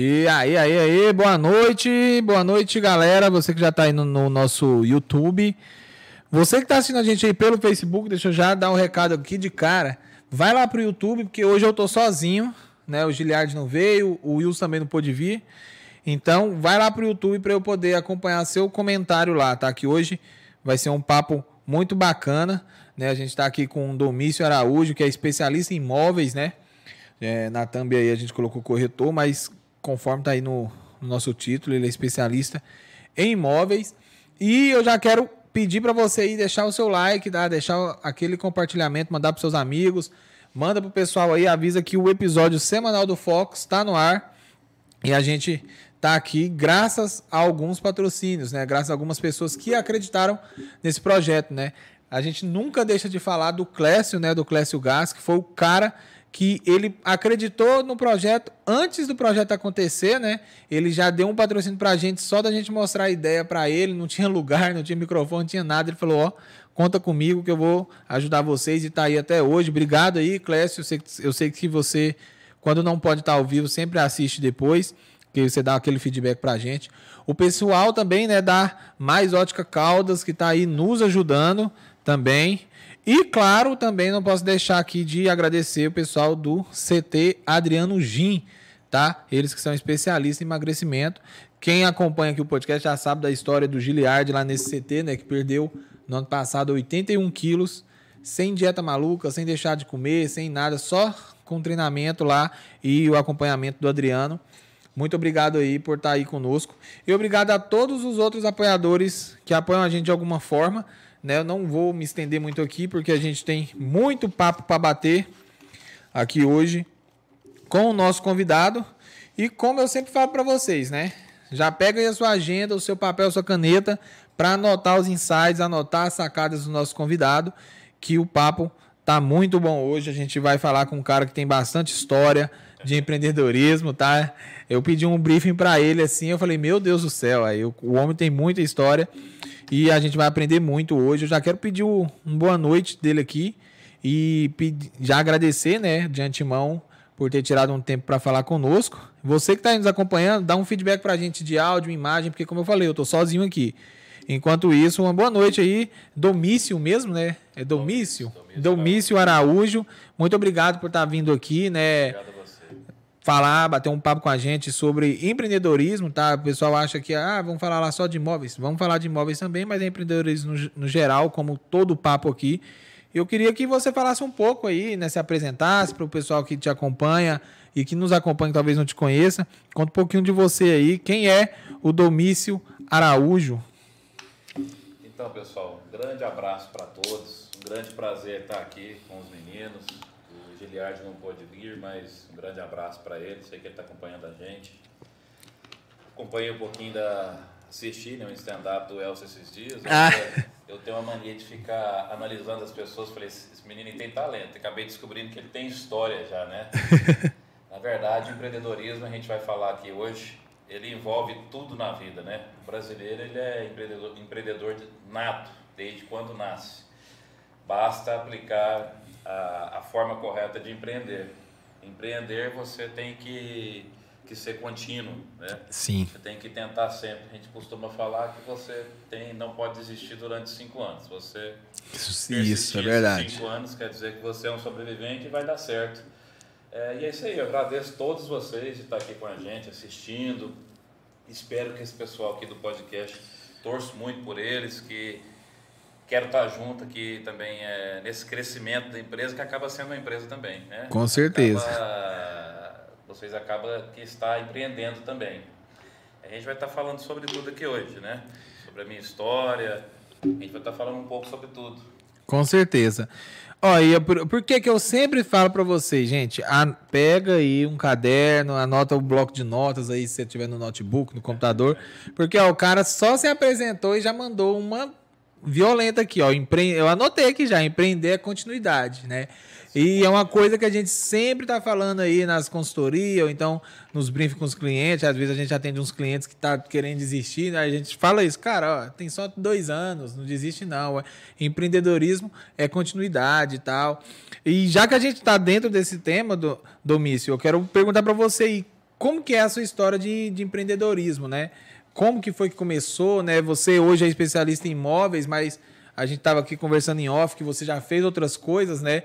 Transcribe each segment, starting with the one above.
E aí, aí, aí, boa noite, boa noite, galera. Você que já tá aí no, no nosso YouTube. Você que tá assistindo a gente aí pelo Facebook, deixa eu já dar um recado aqui de cara. Vai lá pro YouTube, porque hoje eu tô sozinho, né? O Giliard não veio, o Wilson também não pôde vir. Então, vai lá pro YouTube para eu poder acompanhar seu comentário lá, tá? Que hoje vai ser um papo muito bacana, né? A gente tá aqui com o Domício Araújo, que é especialista em imóveis, né? É, na thumb aí a gente colocou corretor, mas conforme tá aí no, no nosso título, ele é especialista em imóveis. E eu já quero pedir para você aí deixar o seu like, tá? deixar aquele compartilhamento, mandar para seus amigos, manda pro pessoal aí, avisa que o episódio semanal do Fox está no ar e a gente tá aqui graças a alguns patrocínios, né? Graças a algumas pessoas que acreditaram nesse projeto, né? A gente nunca deixa de falar do Clécio, né? Do Clécio Gas, que foi o cara que ele acreditou no projeto antes do projeto acontecer, né? Ele já deu um patrocínio para a gente só da gente mostrar a ideia para ele. Não tinha lugar, não tinha microfone, não tinha nada. Ele falou: Ó, conta comigo que eu vou ajudar vocês e tá aí até hoje. Obrigado aí, Clécio. Eu sei, eu sei que você, quando não pode estar ao vivo, sempre assiste depois, que você dá aquele feedback para a gente. O pessoal também, né, da Mais Ótica Caldas, que está aí nos ajudando também. E claro, também não posso deixar aqui de agradecer o pessoal do CT Adriano Gin, tá? Eles que são especialistas em emagrecimento. Quem acompanha aqui o podcast já sabe da história do Giliard lá nesse CT, né? Que perdeu no ano passado 81 quilos, sem dieta maluca, sem deixar de comer, sem nada, só com treinamento lá e o acompanhamento do Adriano. Muito obrigado aí por estar aí conosco. E obrigado a todos os outros apoiadores que apoiam a gente de alguma forma. Né? Eu não vou me estender muito aqui porque a gente tem muito papo para bater aqui hoje com o nosso convidado. E como eu sempre falo para vocês, né? Já pega aí a sua agenda, o seu papel, a sua caneta para anotar os insights, anotar as sacadas do nosso convidado, que o papo tá muito bom hoje. A gente vai falar com um cara que tem bastante história de empreendedorismo, tá? Eu pedi um briefing para ele assim, eu falei: "Meu Deus do céu, aí o homem tem muita história". E a gente vai aprender muito hoje. Eu já quero pedir uma boa noite dele aqui e já agradecer, né, de antemão, por ter tirado um tempo para falar conosco. Você que está nos acompanhando, dá um feedback para a gente de áudio, imagem, porque como eu falei, eu estou sozinho aqui. Enquanto isso, uma boa noite aí, Domício mesmo, né? É Domício? Domício, Domício Araújo. Muito obrigado por estar tá vindo aqui, né? Obrigado falar, bater um papo com a gente sobre empreendedorismo, tá? O pessoal acha que, ah, vamos falar lá só de imóveis. Vamos falar de imóveis também, mas é empreendedorismo no, no geral, como todo o papo aqui. Eu queria que você falasse um pouco aí, né? Se apresentasse para o pessoal que te acompanha e que nos acompanha, talvez não te conheça. Conta um pouquinho de você aí. Quem é o Domício Araújo? Então, pessoal, um grande abraço para todos. Um grande prazer estar aqui com os meninos. Giliard não pôde vir, mas grande abraço para ele, sei que ele está acompanhando a gente. Acompanhei um pouquinho da. assisti né, um stand-up do Elcio esses dias. Ah. Eu tenho uma mania de ficar analisando as pessoas. Falei, esse menino tem talento. Acabei descobrindo que ele tem história já, né? Na verdade, o empreendedorismo, a gente vai falar aqui hoje, ele envolve tudo na vida, né? O brasileiro, ele é empreendedor, empreendedor nato, desde quando nasce. Basta aplicar a, a forma correta de empreender. Empreender você tem que, que ser contínuo, né? Sim. Você tem que tentar sempre. A gente costuma falar que você tem, não pode desistir durante cinco anos. Você isso, isso é verdade. Cinco anos quer dizer que você é um sobrevivente e vai dar certo. É, e é isso aí. Eu agradeço a todos vocês de estar aqui com a gente, assistindo. Espero que esse pessoal aqui do podcast torço muito por eles, que quero estar junto aqui também é, nesse crescimento da empresa, que acaba sendo uma empresa também. Né? Com certeza. Acaba, vocês acabam que está empreendendo também. A gente vai estar falando sobre tudo aqui hoje, né? Sobre a minha história, a gente vai estar falando um pouco sobre tudo. Com certeza. Olha, por, por que, que eu sempre falo para vocês, gente? A, pega aí um caderno, anota o um bloco de notas aí, se você tiver no notebook, no computador. Porque ó, o cara só se apresentou e já mandou uma violenta aqui, ó. Empre... Eu anotei aqui já, empreender é continuidade, né? E é uma coisa que a gente sempre está falando aí nas consultorias, ou então nos briefings com os clientes. Às vezes a gente atende uns clientes que tá querendo desistir, né? A gente fala isso, cara, ó, tem só dois anos, não desiste não. Empreendedorismo é continuidade e tal. E já que a gente está dentro desse tema do Domício, eu quero perguntar para você aí, como que é a sua história de, de empreendedorismo, né? Como que foi que começou, né? Você hoje é especialista em imóveis, mas a gente estava aqui conversando em off que você já fez outras coisas, né?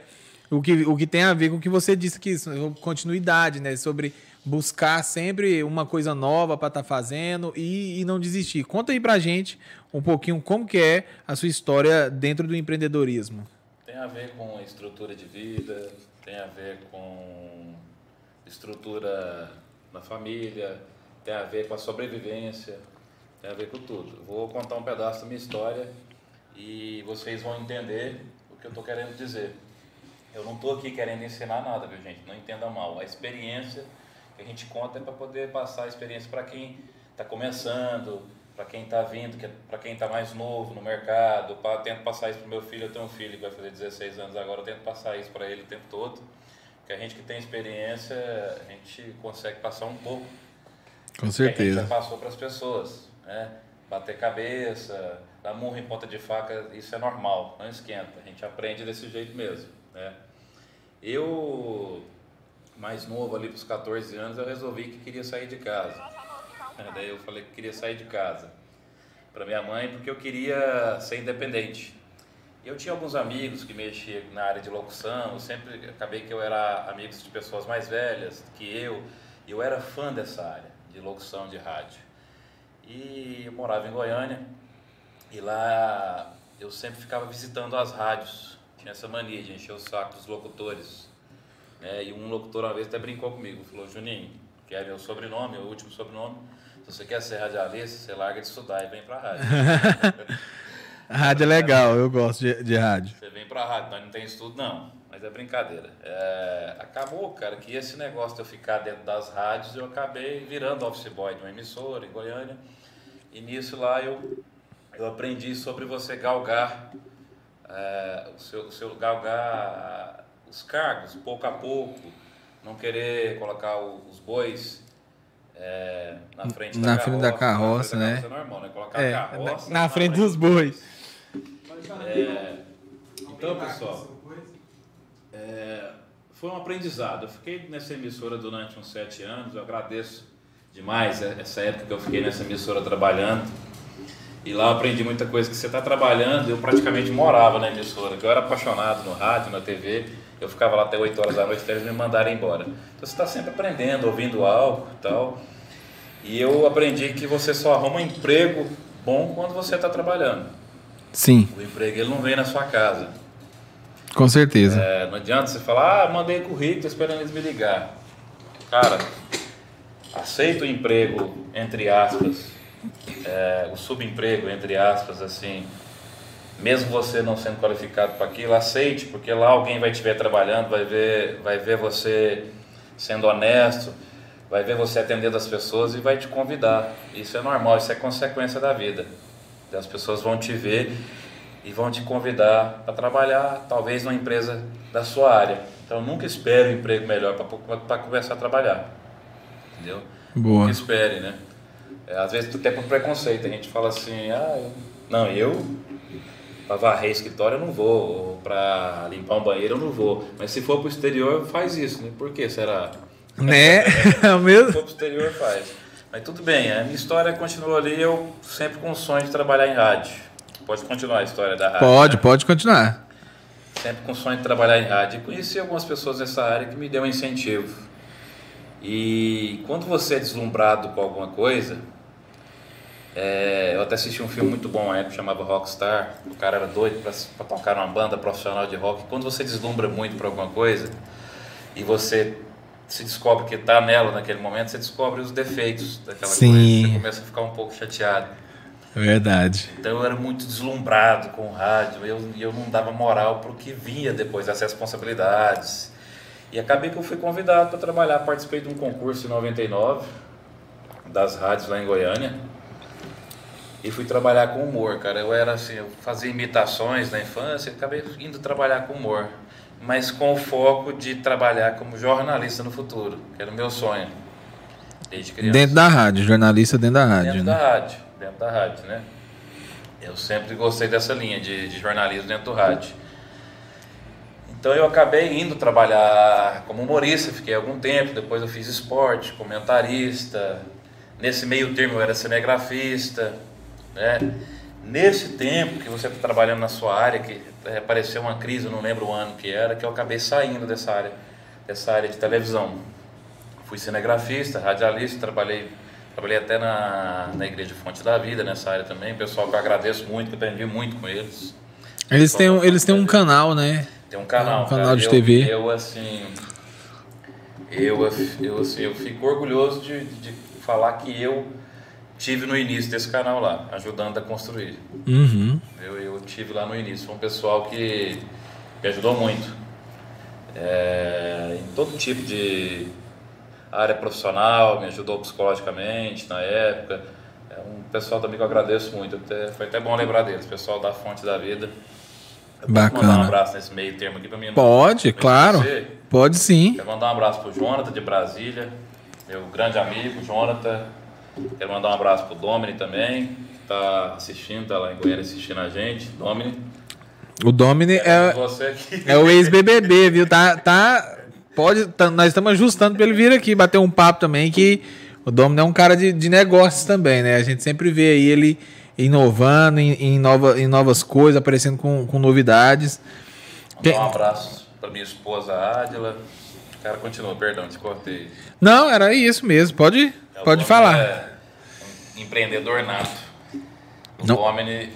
O que, o que tem a ver com o que você disse aqui, continuidade, né? Sobre buscar sempre uma coisa nova para estar tá fazendo e, e, não desistir. Conta aí pra gente um pouquinho como que é a sua história dentro do empreendedorismo. Tem a ver com estrutura de vida, tem a ver com estrutura na família, tem a ver com a sobrevivência, tem a ver com tudo. Vou contar um pedaço da minha história e vocês vão entender o que eu estou querendo dizer. Eu não estou aqui querendo ensinar nada, viu gente? Não entenda mal. A experiência que a gente conta é para poder passar a experiência para quem está começando, para quem está vindo, é para quem está mais novo no mercado. Pra, tento passar isso para meu filho. Eu tenho um filho que vai fazer 16 anos agora. Eu tento passar isso para ele o tempo todo. Que a gente que tem experiência, a gente consegue passar um pouco. Com certeza. Que a gente já passou para as pessoas. Né? Bater cabeça, dar murro em ponta de faca, isso é normal, não esquenta. A gente aprende desse jeito mesmo. Né? Eu, mais novo ali para os 14 anos, eu resolvi que queria sair de casa. É, daí eu falei que queria sair de casa para minha mãe porque eu queria ser independente. Eu tinha alguns amigos que mexiam na área de locução, eu sempre acabei que eu era amigo de pessoas mais velhas que eu, e eu era fã dessa área de locução de rádio. E eu morava em Goiânia e lá eu sempre ficava visitando as rádios. Tinha essa mania de encher o saco dos locutores. Né? E um locutor uma vez até brincou comigo, falou, Juninho, que é meu sobrenome, o último sobrenome, se você quer ser radialista, você larga de estudar e vem pra rádio. rádio é legal, eu gosto de, de rádio. Você vem pra rádio, mas não tem estudo não, mas é brincadeira. É, acabou, cara, que esse negócio de eu ficar dentro das rádios, eu acabei virando office boy de uma emissora em Goiânia. E nisso lá eu, eu aprendi sobre você galgar, é, o, seu, o seu galgar os cargos, pouco a pouco, não querer colocar os bois é, na frente da na carroça, frente da carroça, né? É normal, né? Colocar é, carroça na, na frente dos bois. É, então, pessoal, é, foi um aprendizado. Eu fiquei nessa emissora durante uns sete anos. Eu agradeço demais essa época que eu fiquei nessa emissora trabalhando. E lá eu aprendi muita coisa que você está trabalhando. Eu praticamente morava na emissora, que eu era apaixonado no rádio, na TV. Eu ficava lá até 8 horas da noite até eles me mandarem embora. Então você está sempre aprendendo, ouvindo algo e tal. E eu aprendi que você só arruma um emprego bom quando você está trabalhando. Sim. O emprego ele não vem na sua casa. Com certeza. É, não adianta você falar, ah, mandei currículo, estou esperando eles me ligar. Cara, aceita o emprego, entre aspas, é, o subemprego, entre aspas, assim, mesmo você não sendo qualificado para aquilo, aceite, porque lá alguém vai te ver trabalhando, vai ver, vai ver você sendo honesto, vai ver você atendendo as pessoas e vai te convidar. Isso é normal, isso é consequência da vida. As pessoas vão te ver e vão te convidar para trabalhar, talvez numa empresa da sua área. Então nunca espere um emprego melhor para começar a trabalhar. Entendeu? Boa. Nunca espere, né? É, às vezes até por preconceito, a gente fala assim, ah, eu... não, eu para varrer escritório eu não vou, para limpar um banheiro eu não vou. Mas se for para o exterior, faz isso, né? Por que será? Né? É o mesmo? Se for para o exterior, faz. Mas tudo bem, a minha história continua ali, eu sempre com o sonho de trabalhar em rádio. Pode continuar a história da rádio. Pode, né? pode continuar. Sempre com o sonho de trabalhar em rádio. E conheci algumas pessoas nessa área que me deu um incentivo. E quando você é deslumbrado com alguma coisa, é, eu até assisti um filme muito bom na época, chamava Rockstar. O cara era doido para tocar numa banda profissional de rock. Quando você deslumbra muito por alguma coisa e você se descobre que está nela naquele momento, você descobre os defeitos daquela Sim. coisa. Você começa a ficar um pouco chateado. Verdade. Então eu era muito deslumbrado com o rádio, eu, eu não dava moral para o que vinha depois, das responsabilidades. E acabei que eu fui convidado para trabalhar, participei de um concurso em 99, das rádios lá em Goiânia, e fui trabalhar com humor, cara. Eu era assim, eu fazia imitações na infância, e acabei indo trabalhar com humor mas com o foco de trabalhar como jornalista no futuro, que era o meu sonho. Desde criança. Dentro da rádio, jornalista dentro da rádio. Dentro né? da rádio, dentro da rádio, né? Eu sempre gostei dessa linha de, de jornalismo dentro do rádio. Então eu acabei indo trabalhar como humorista, fiquei algum tempo, depois eu fiz esporte, comentarista. Nesse meio termo eu era cinegrafista, né? Nesse tempo que você está trabalhando na sua área, que é, apareceu uma crise, eu não lembro o ano que era, que eu acabei saindo dessa área, dessa área de televisão. Fui cinegrafista, radialista, trabalhei, trabalhei até na, na Igreja Fonte da Vida, nessa área também. Pessoal que eu agradeço muito, que aprendi muito com eles. Eles têm, um, eles têm um canal, né? Tem um canal. Um canal cara. de eu, TV. Eu, assim. Eu, eu, assim, eu fico orgulhoso de, de falar que eu tive no início desse canal lá, ajudando a construir. Uhum. Eu, eu tive lá no início. Foi um pessoal que me ajudou muito. É, em todo tipo de área profissional, me ajudou psicologicamente na época. É um pessoal também que eu agradeço muito. Até, foi até bom lembrar deles, pessoal da Fonte da Vida. Eu Bacana. Mandar um abraço nesse meio termo aqui pra mim. Pode, pra claro. você? Pode sim. Quero mandar um abraço pro Jonathan de Brasília, meu grande amigo, Jonathan. Quero mandar um abraço pro Domini também, que tá assistindo, tá lá em Goiânia assistindo a gente. Domini, O Domini é, aqui. é o ex-BBB, viu? Tá, tá, pode, tá- nós estamos ajustando pra ele vir aqui bater um papo também, que o Domini é um cara de, de negócios também, né? A gente sempre vê aí ele inovando em, em, nova, em novas coisas, aparecendo com, com novidades. Mandar um abraço pra minha esposa Ádila. Cara, continua, perdão, te cortei. Não, era isso mesmo. Pode, É, o pode falar. É empreendedor nato. O Não. Domini,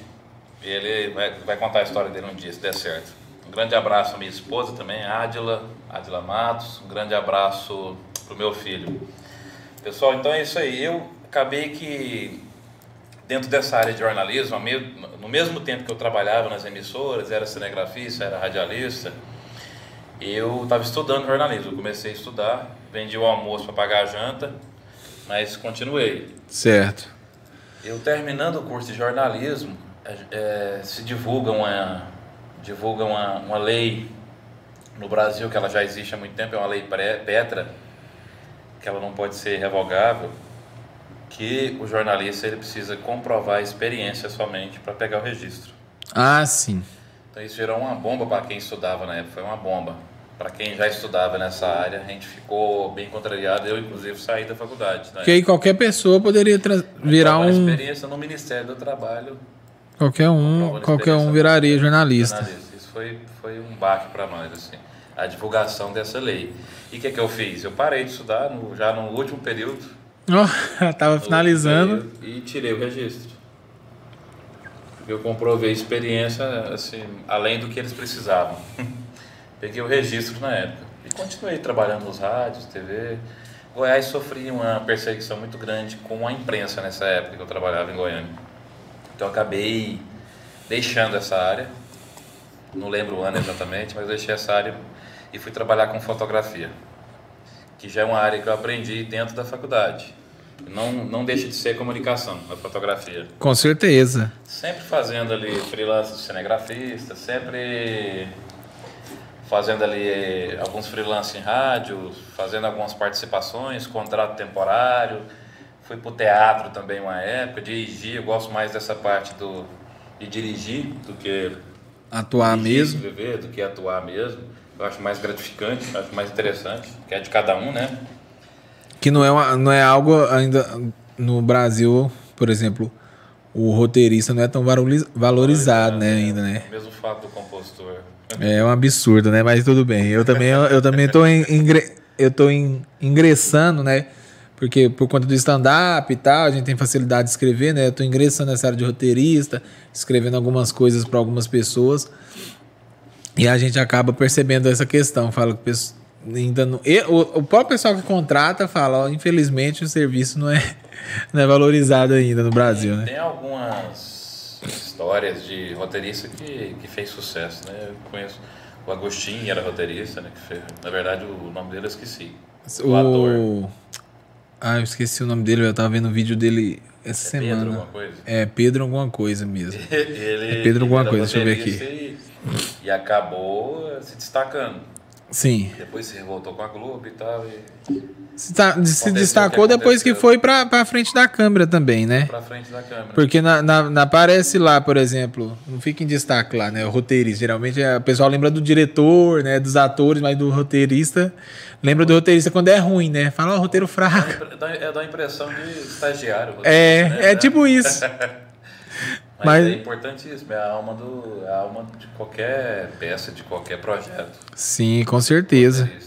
ele vai, vai contar a história dele um dia, se der certo. Um grande abraço à minha esposa também, Ádila, Ádila Matos. Um grande abraço pro meu filho. Pessoal, então é isso aí. Eu acabei que dentro dessa área de jornalismo, no mesmo tempo que eu trabalhava nas emissoras, era cinegrafista, era radialista, eu estava estudando jornalismo. Eu comecei a estudar, vendi o almoço para pagar a janta, mas continuei. Certo. Eu terminando o curso de jornalismo, é, é, se divulga uma, divulga uma, uma lei no Brasil, que ela já existe há muito tempo, é uma lei pré- Petra, que ela não pode ser revogável, que o jornalista ele precisa comprovar a experiência somente para pegar o registro. Ah, sim. Então isso gerou uma bomba para quem estudava na época, foi uma bomba. Para quem já estudava nessa área, a gente ficou bem contrariado, eu inclusive saí da faculdade. Né? Porque aí qualquer pessoa poderia virar Então, um. experiência no Ministério do Trabalho Qualquer um, qualquer um viraria jornalista. jornalista. Isso foi, foi um baque para nós, assim, a divulgação dessa lei. E o que, que eu fiz? Eu parei de estudar no- já no último período. Ó, tava finalizando. período, E tirei o registro. Eu comprovei experiência, assim, além do que eles precisavam. Peguei o registro na época. E continuei trabalhando nos rádios, TV. Goiás sofria uma perseguição muito grande com a imprensa nessa época que eu trabalhava em Goiânia. Então eu acabei deixando essa área. Não lembro o ano exatamente, mas deixei essa área e fui trabalhar com fotografia, que já é uma área que eu aprendi dentro da faculdade. Não, não deixa de ser comunicação, a fotografia. Com certeza. Sempre fazendo ali freelance de cinegrafista, sempre fazendo ali alguns freelance em rádio, fazendo algumas participações, contrato temporário. Fui pro teatro também uma época, dirigi, eu gosto mais dessa parte do, de dirigir do que Atuar dirigir, mesmo. escrever, do que atuar mesmo. Eu acho mais gratificante, acho mais interessante, que é de cada um, né? Que não é, uma- não é algo ainda no Brasil, por exemplo, o roteirista não é tão valoriz- valorizado, né, ainda, né? O mesmo fato do compositor. É um absurdo, né? Mas tudo bem. Eu também, eu também tô, em- ingre- eu tô em- ingressando, né? Porque por conta do stand-up e tal, a gente tem facilidade de escrever, né? Eu tô ingressando nessa área de roteirista, escrevendo algumas coisas para algumas pessoas. E a gente acaba percebendo essa questão. Fala que ainda não, e o, o próprio pessoal que contrata fala, ó, infelizmente o serviço não é, não é valorizado ainda no Brasil, né? Tem algumas histórias de roteirista que, que fez sucesso, né? Eu conheço o Agostinho, era roteirista, né? Que fez, na verdade, o nome dele eu esqueci. O, ator. O... Ah, eu esqueci o nome dele, eu tava vendo o vídeo dele essa Pedro, semana. alguma coisa? É Pedro alguma coisa mesmo. Ele, É Pedro alguma coisa, deixa eu ver roteirista E, e acabou se destacando. Sim. Depois se revoltou com a Globo e tal. E Se, tá- se destacou que depois que foi pra, pra frente da câmera também, né? pra frente da câmera. Porque na, na, na- aparece lá, por exemplo, não fica em destaque lá, né? O roteirista. Geralmente é- o pessoal lembra do diretor, né? Dos atores, mas do roteirista. Lembra do roteirista quando é ruim, né? Fala, ó, roteiro fraco. Dá- É da impressão de estagiário. É, né? é tipo isso. Mas, mas- é importantíssimo, é a alma, do, é a alma de qualquer peça, de qualquer projeto. Sim, com certeza. né?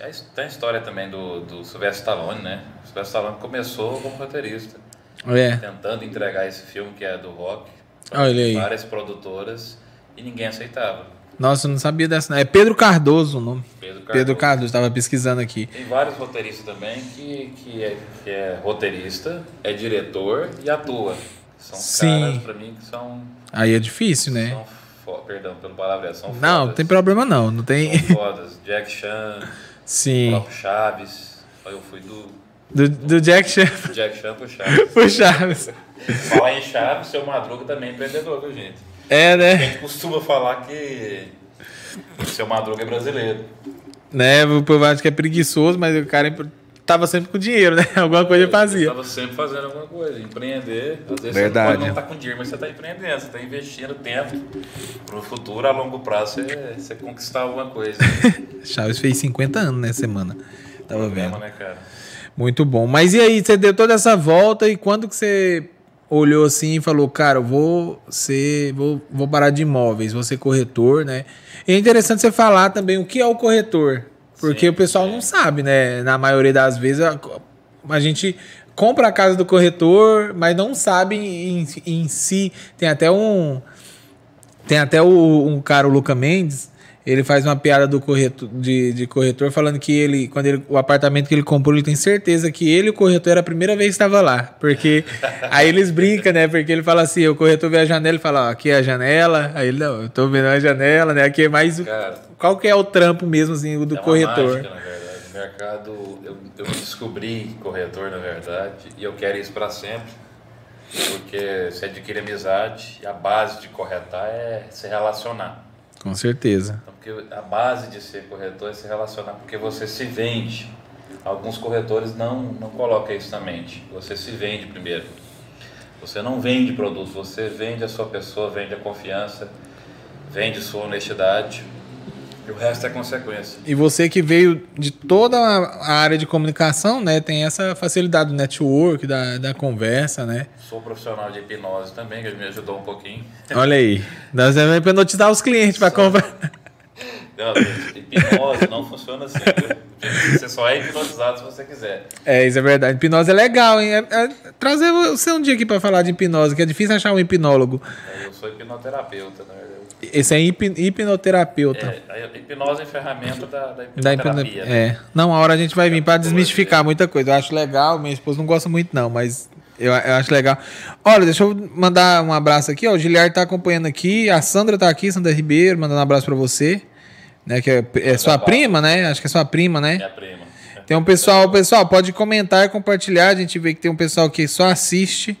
É, tem a história também do, do Sylvester Stallone, né? O Sylvester Stallone começou como roteirista, É. tentando entregar esse filme que é do rock Olha aí. várias produtoras e ninguém aceitava. Nossa, eu não sabia dessa. não. É Pedro Cardoso o nome. Pedro Cardoso. Pedro Cardoso, estava pesquisando aqui. Tem vários roteiristas também que, que, é, que é roteirista, é diretor e atua. São Sim. caras, pra mim, que são. Aí é difícil, né? são fo- perdão pelo palavra, são Não, fodas. não tem problema não. Não tem. São fodas. Jack Chan, o Sim. próprio Chaves. Eu fui do Do, do Jack Chan do Jack Chan pro Chaves. pro Chaves. Falar em Chaves, seu Madruga também é empreendedor, viu, gente? É, A né? gente costuma falar que seu Madruga é brasileiro. Né? O povo acha que é preguiçoso, mas o cara tava sempre com dinheiro, né? Alguma coisa ele fazia. Estava sempre fazendo alguma coisa, empreender. Às vezes Verdade. você não pode não estar com dinheiro, mas você está empreendendo, você está investindo tempo para o futuro, a longo prazo, você, você conquistar alguma coisa. Chaves fez 50 anos nessa semana. Tava Problema, vendo. né, cara? Muito bom. Mas e aí, você deu toda essa volta e quando que você olhou assim e falou, cara, eu vou ser, vou, vou parar de imóveis, vou ser corretor, né? E é interessante você falar também o que é o corretor, porque Sim, o pessoal sim. não sabe, né? Na maioria das vezes a, a gente compra a casa do corretor, mas não sabe em, em si. Tem até um tem até o, um cara, o Luca Mendes, ele faz uma piada do corretor, de, de corretor falando que ele, quando ele, o apartamento que ele comprou, ele tem certeza que ele e o corretor era a primeira vez que estava lá. Porque aí eles brincam, né? Porque ele fala assim, o corretor vê a janela e fala, ó, aqui é a janela. Aí ele, não, eu tô vendo a janela, né? Aqui é mais. Cara, Qual que é o trampo mesmo, assim, o do é uma corretor? mágica, na verdade. O mercado, eu, eu descobri corretor, na verdade, e eu quero isso para sempre. Porque você adquire amizade e a base de corretar é se relacionar. Com certeza. Então, Porque a base de ser corretor é se relacionar, porque você se vende. Alguns corretores não, não colocam isso na mente. Você se vende primeiro. Você não vende produto, você vende a sua pessoa, vende a confiança, vende sua honestidade. E o resto é consequência. E você que veio de toda a área de comunicação, né? Tem essa facilidade do network, da, da conversa, né? Sou profissional de hipnose também, que me ajudou um pouquinho. Olha aí. Nós vamos hipnotizar os clientes para comprar. Não, hipnose não funciona assim. viu? Você só é hipnotizado se você quiser. É, isso é verdade. Hipnose é legal, hein? É- é trazer você um dia aqui para falar de hipnose, que é difícil achar um hipnólogo. Eu sou hipnoterapeuta, na verdade. Esse é hip- hipnoterapeuta. É, a hipnose é ferramenta da, da Da hipnoterapia. hipno... né? É. Não, a hora a gente vai vir para desmistificar muita coisa. Eu acho legal, minha esposa não gosta muito, não, mas eu, eu acho legal. Olha, deixa eu mandar um abraço aqui, ó. O Giliard tá acompanhando aqui, a Sandra tá aqui, Sandra Ribeiro, mandando um abraço para você. Né, que é, é sua prima, né? Acho que é sua prima, né? Minha prima. Tem um pessoal, pessoal, pode comentar, compartilhar. A gente vê que tem um pessoal que só assiste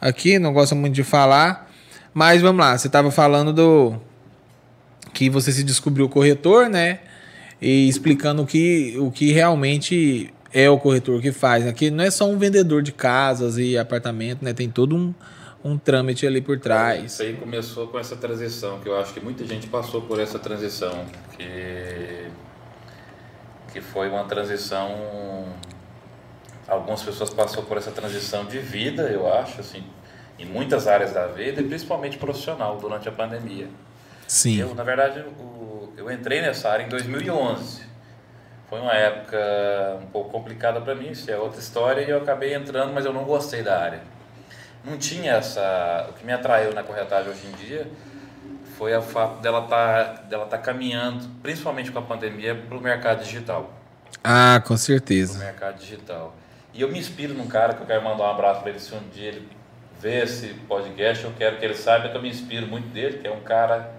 aqui, não gosta muito de falar. Mas vamos lá, você estava falando do que você se descobriu corretor, né? E explicando o que, o que realmente é o corretor que faz. Aqui não é só um vendedor de casas e apartamento, né? Tem todo um, um trâmite ali por trás. Isso aí começou com essa transição, que eu acho que muita gente passou por essa transição, que, que foi uma transição. Algumas pessoas passou por essa transição de vida, eu acho, assim, em muitas áreas da vida, e principalmente profissional, durante a pandemia. Sim. Eu, na verdade, o- eu entrei nessa área em 2011. Foi uma época um pouco complicada para mim, isso é outra história, e eu acabei entrando, mas eu não gostei da área. Não tinha essa. O que me atraiu na corretagem hoje em dia foi o fato dela estar dela tá caminhando, principalmente com a pandemia, para o mercado digital. Ah, com certeza. mercado digital. E eu me inspiro num cara que eu quero mandar um abraço para ele se um dia ele ver esse podcast, eu quero que ele saiba que eu me inspiro muito dele, que é um cara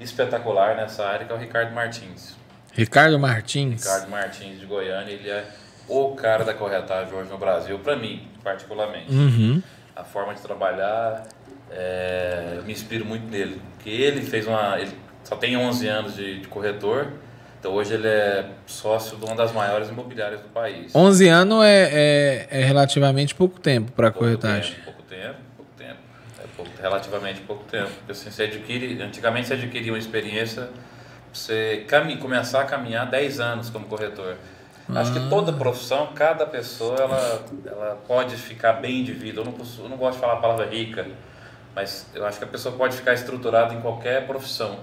espetacular nessa área, que é o Ricardo Martins. Ricardo Martins. Ricardo Martins de Goiânia, ele é o cara da corretagem hoje no Brasil, para mim, particularmente. Uhum. A forma de trabalhar, é, eu me inspiro muito nele. Porque ele fez uma. Ele só tem 11 anos de, de corretor, Então hoje ele é sócio de uma das maiores imobiliárias do país. 11 anos é, é, é relativamente pouco tempo para corretagem. Tempo, pouco tempo, pouco tempo. É pouco, relativamente pouco tempo. Porque assim, você adquire, antigamente você adquiria uma experiência, você começar a caminhar 10 anos como corretor. Acho que Ah. toda profissão, cada pessoa, ela, ela pode ficar bem de vida. Eu não, eu não gosto de falar a palavra rica, mas eu acho que a pessoa pode ficar estruturada em qualquer profissão,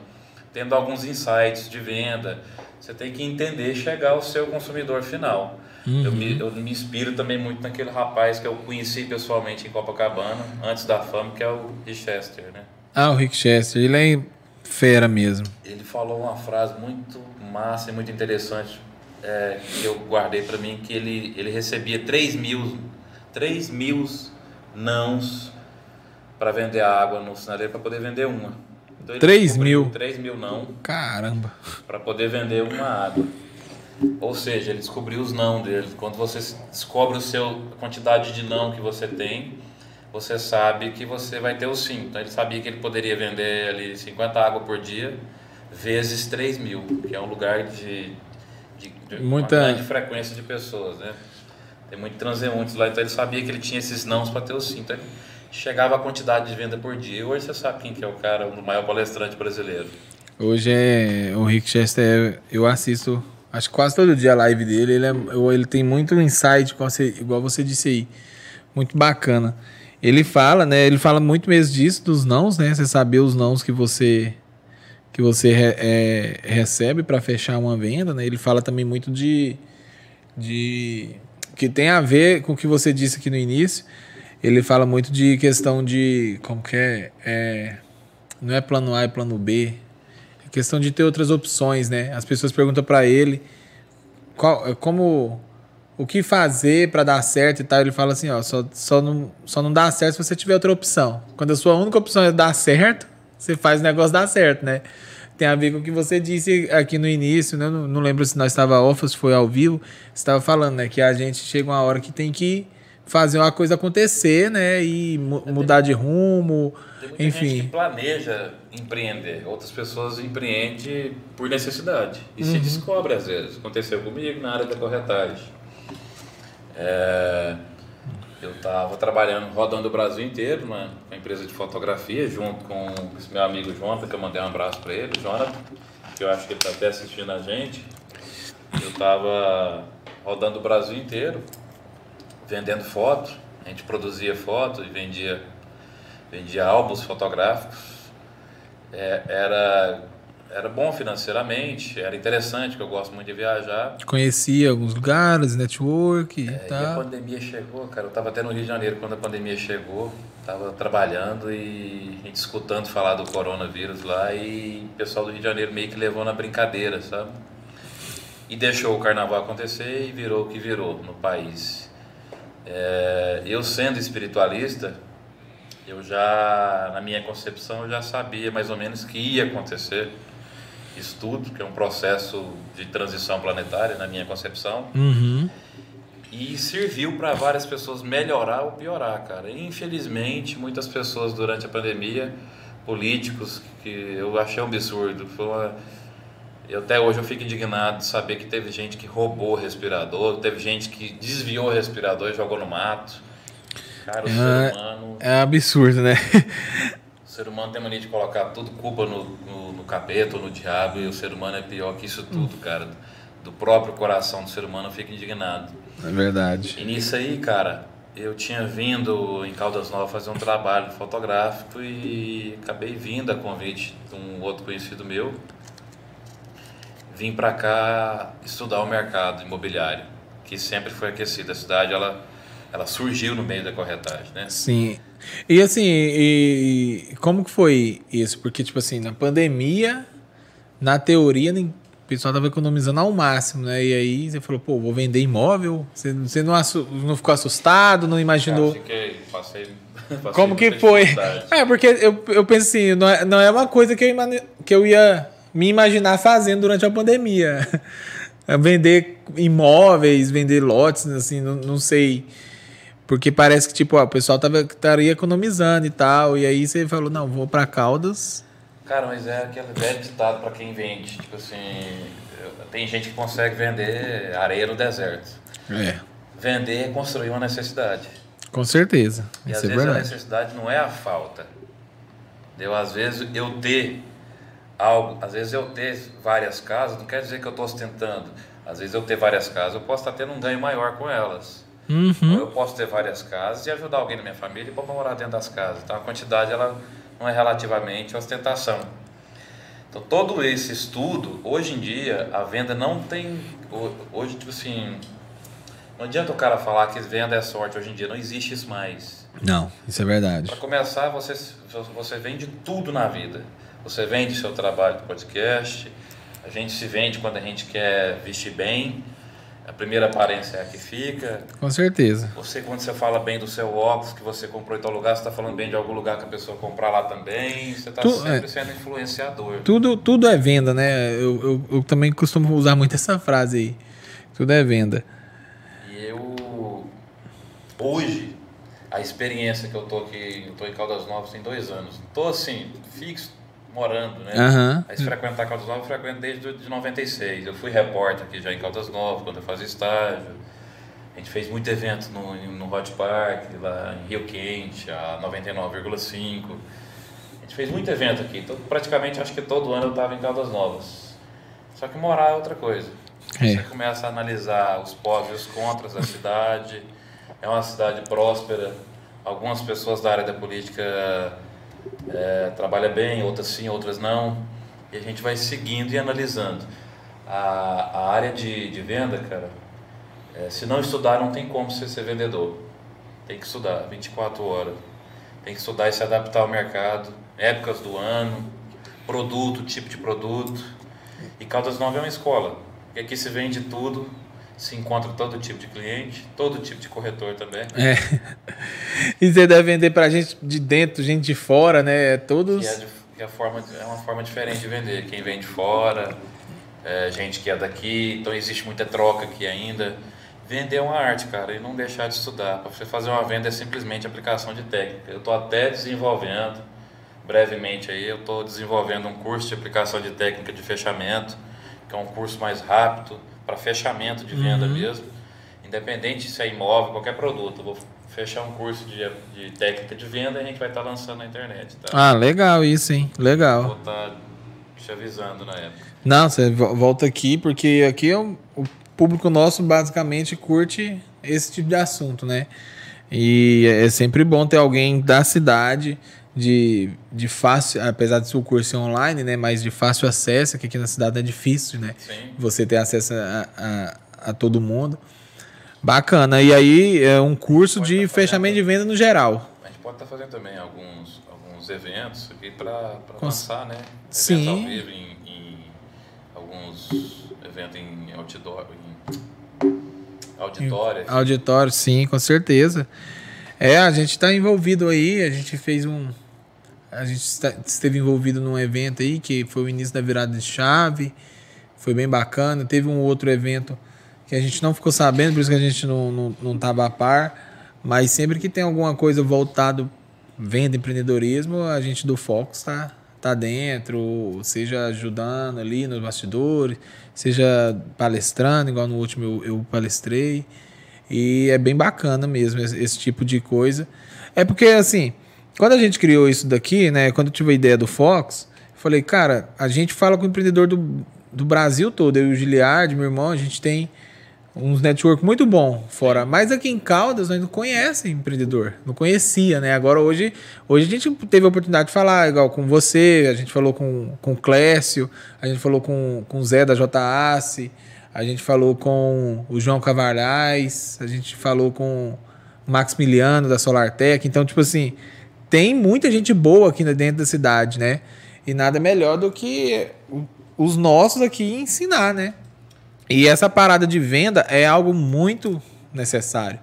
tendo alguns insights de venda. Você tem que entender chegar ao seu consumidor final. Eu, me, eu me inspiro também muito naquele rapaz que eu conheci pessoalmente em Copacabana, antes da fama, que é o Richester, né? Ah, o Rick Chester, ele é fera mesmo. Ele falou uma frase muito massa e muito interessante é, que eu guardei para mim, que ele, ele recebia 3 mil, 3 mil nãos para vender água no sinaleiro para poder vender uma. Então, ele 3 descobriu mil? 3 mil não Caramba. para poder vender uma água. Ou seja, ele descobriu os não dele. Quando você descobre o seu, a quantidade de não que você tem, você sabe que você vai ter o sim. Então ele sabia que ele poderia vender ali 50 água por dia, vezes 3 mil, que é um lugar de, de, de Muita- uma grande frequência de pessoas, né? Tem muito transeuntes lá, então ele sabia que ele tinha esses nãos para ter o sim. Então ele chegava a quantidade de venda por dia. Hoje você sabe quem que é o cara, o maior palestrante brasileiro. Hoje é o Rick Chester, eu assisto, acho que quase todo dia a live dele. Ele, é, ele tem muito insight, igual você, disse aí, muito bacana. Ele fala, né? Ele fala muito mesmo disso, dos nãos, né? Você saber os nãos que você que você re- é, recebe para fechar uma venda, né? Ele fala também muito de, de que tem a ver com o que você disse aqui no início. Ele fala muito de questão de como que é, é não é plano A, é plano B. É questão de ter outras opções, né? As pessoas perguntam para ele qual, como o que fazer para dar certo e tal. Ele fala assim, ó, só, só, não, só não dá certo se você tiver outra opção. Quando a sua única opção é dar certo, você faz o negócio dar certo, né? Tem a ver com o que você disse aqui no início, né? Não, não lembro se nós estava off ou se foi ao vivo. Estava falando, né? Que a gente chega uma hora que tem que fazer uma coisa acontecer, né? E mu- mudar de rumo, Tem muita gente que enfim. planeja empreender, outras pessoas empreendem por necessidade e se descobre às vezes. Aconteceu comigo na área da corretagem. É, eu estava trabalhando, rodando o Brasil inteiro, né, com a empresa de fotografia, junto com esse meu amigo Jonathan, que eu mandei um abraço para ele, Jonathan, que eu acho que ele está até assistindo a gente. Eu estava rodando o Brasil inteiro, vendendo foto, a gente produzia foto e vendia vendia álbuns fotográficos. É, era, era bom financeiramente, era interessante, porque eu gosto muito de viajar. Conhecia alguns lugares, network e É, E a tal. pandemia chegou, cara. Eu estava até no Rio de Janeiro quando a pandemia chegou. Estava trabalhando e a gente escutando falar do coronavírus lá e o pessoal do Rio de Janeiro meio que levou na brincadeira, sabe? E deixou o carnaval acontecer e virou o que virou no país. É, eu sendo espiritualista, eu já, na minha concepção, eu já sabia mais ou menos que ia acontecer isso tudo, que é um processo de transição planetária, na minha concepção. Uhum. E serviu para várias pessoas melhorar ou piorar, cara. E, infelizmente, muitas pessoas durante a pandemia, políticos, que eu achei um absurdo. Foi uma... eu, até hoje eu fico indignado de saber que teve gente que roubou o respirador, teve gente que desviou o respirador e jogou no mato. Cara, o É. ser humano. É absurdo, né? O ser humano tem mania de colocar tudo culpa no, no, no capeta ou no diabo, e o ser humano é pior que isso tudo, cara. Do próprio coração do ser humano eu fico indignado. É verdade. E nisso aí, cara, eu tinha vindo em Caldas Novas fazer um trabalho fotográfico e acabei vindo a convite de um outro conhecido meu. Vim pra cá estudar o mercado imobiliário, que sempre foi aquecido. A cidade, ela, ela surgiu no meio da corretagem, né? Sim. E assim, e, como que foi isso? Porque, tipo assim, na pandemia, na teoria, o pessoal tava economizando ao máximo, né? E aí você falou, pô, vou vender imóvel. Você, você não, não ficou assustado, não imaginou. Cara, fiquei, passei, Como que foi? É, porque eu, eu penso assim, não é, não é uma coisa que eu, que eu ia me imaginar fazendo durante a pandemia. É Vender imóveis, vender lotes, assim, não, não sei. Porque parece que, tipo, ó, o pessoal tava, estaria economizando e tal. E aí você falou, não, vou pra Caldas. Cara, mas é aquele velho ditado pra quem vende. Tipo assim, tem gente que consegue vender areia no deserto. É. Vender é construir uma necessidade. Com certeza. E Isso às é vezes a verdade. necessidade não é a falta. Deu às vezes eu ter algo, às vezes eu ter várias casas, não quer dizer que eu estou ostentando. Às vezes eu ter várias casas, eu posso estar tendo um ganho maior com elas. Uhum. eu posso ter várias casas e ajudar alguém na minha família para morar dentro das casas. Então a quantidade ela não é relativamente ostentação. Então todo esse estudo, hoje em dia, a venda não tem. ho- Hoje, tipo assim. Não adianta o cara falar que venda é sorte hoje em dia, não existe isso mais. Não, isso é verdade. Para começar, você, você vende tudo na vida. Você vende seu trabalho de podcast, a gente se vende quando a gente quer vestir bem, a primeira aparência é a que fica. Com certeza. Você, quando você fala bem do seu óculos que você comprou em tal lugar, você está falando bem de algum lugar que a pessoa comprar lá também. Você está Tu- sempre é. sendo influenciador. Tudo, tudo é venda, né? Eu, eu, eu também costumo usar muito essa frase aí. Tudo é venda. E eu, hoje, a experiência que eu tô aqui, eu tô em Caldas Novas tem dois anos. Tô assim, fixo, morando, né? Aham. Mas frequentar Caldas Novas eu frequento desde de 96. Eu fui repórter aqui já em Caldas Novas, quando eu fazia estágio. A gente fez muito evento no, no Hot Park, lá em Rio Quente, a 99,5. A gente fez muito evento aqui. Então, praticamente, acho que todo ano eu estava em Caldas Novas. Só que morar é outra coisa. É. Você começa a analisar os pós e os contras da cidade. É uma cidade próspera. Algumas pessoas da área da política é, trabalham bem, outras sim, outras não. E a gente vai seguindo e analisando. A, a área de, de venda, cara, é, se não estudar, não tem como você ser vendedor. Tem que estudar 24 horas. Tem que estudar e se adaptar ao mercado, épocas do ano, produto, tipo de produto. E Caldas Novas é uma escola. E aqui se vende tudo, se encontra todo tipo de cliente, todo tipo de corretor também. É. E você deve vender pra gente de dentro, gente de fora, né? Todos. Que é, de- é, a forma, é uma forma diferente de vender. Quem vem de fora, é, gente que é daqui, então existe muita troca aqui ainda. Vender é uma arte, cara, e não deixar de estudar. Para você fazer uma venda é simplesmente aplicação de técnica. Eu estou até desenvolvendo, brevemente aí, eu estou desenvolvendo um curso de aplicação de técnica de fechamento, que é um curso mais rápido para fechamento de venda mesmo. Independente se é imóvel, qualquer produto. Eu vou fechar um curso de, de técnica de venda e a gente vai estar lançando na internet, tá? Ah, legal isso, hein? Legal. Vou estar te avisando na época. Não, você vo- volta aqui, porque aqui é o, o público nosso basicamente curte esse tipo de assunto, né? E é sempre bom ter alguém da cidade de, de fácil, apesar de seu curso ser online, né? Mas de fácil acesso, que aqui na cidade é difícil, né? Sim. Você ter acesso a, a, a todo mundo. Bacana. E aí é um curso de tá fechamento de venda no geral. A gente pode estar fazendo também alguns, alguns eventos aqui para lançar, né? Eventos Sim. ao vivo em, em alguns eventos em outdoor, em auditório. Auditório, sim, com certeza. É, a gente está envolvido aí, a gente fez um. A gente esteve envolvido num evento aí que foi o início da virada de chave. Foi bem bacana. Teve um outro evento que a gente não ficou sabendo, por isso que a gente não, não, não a par. Mas sempre que tem alguma coisa voltado venda, empreendedorismo, a gente do Fox tá, tá dentro, seja ajudando ali nos bastidores, seja palestrando, igual no último eu, eu palestrei. E é bem bacana mesmo esse, esse tipo de coisa. É porque, assim, quando a gente criou isso daqui, né? Quando eu tive a ideia do Fox, falei, cara, a gente fala com o empreendedor do, do Brasil todo. Eu e o Giliard, meu irmão, a gente tem uns network muito bom fora. Mas aqui em Caldas nós não conhecem empreendedor. Não conhecia, né? Agora hoje, hoje a gente teve a oportunidade de falar, igual com você, a gente falou com, com o Clécio, a gente falou com, com o Zé da JAC, a gente falou com o João Cavalhais, a gente falou com o Maximiliano da SolarTech. Então, tipo assim, tem muita gente boa aqui dentro da cidade, né? E nada melhor do que o- os nossos aqui ensinar, né? E essa parada de venda é algo muito necessário.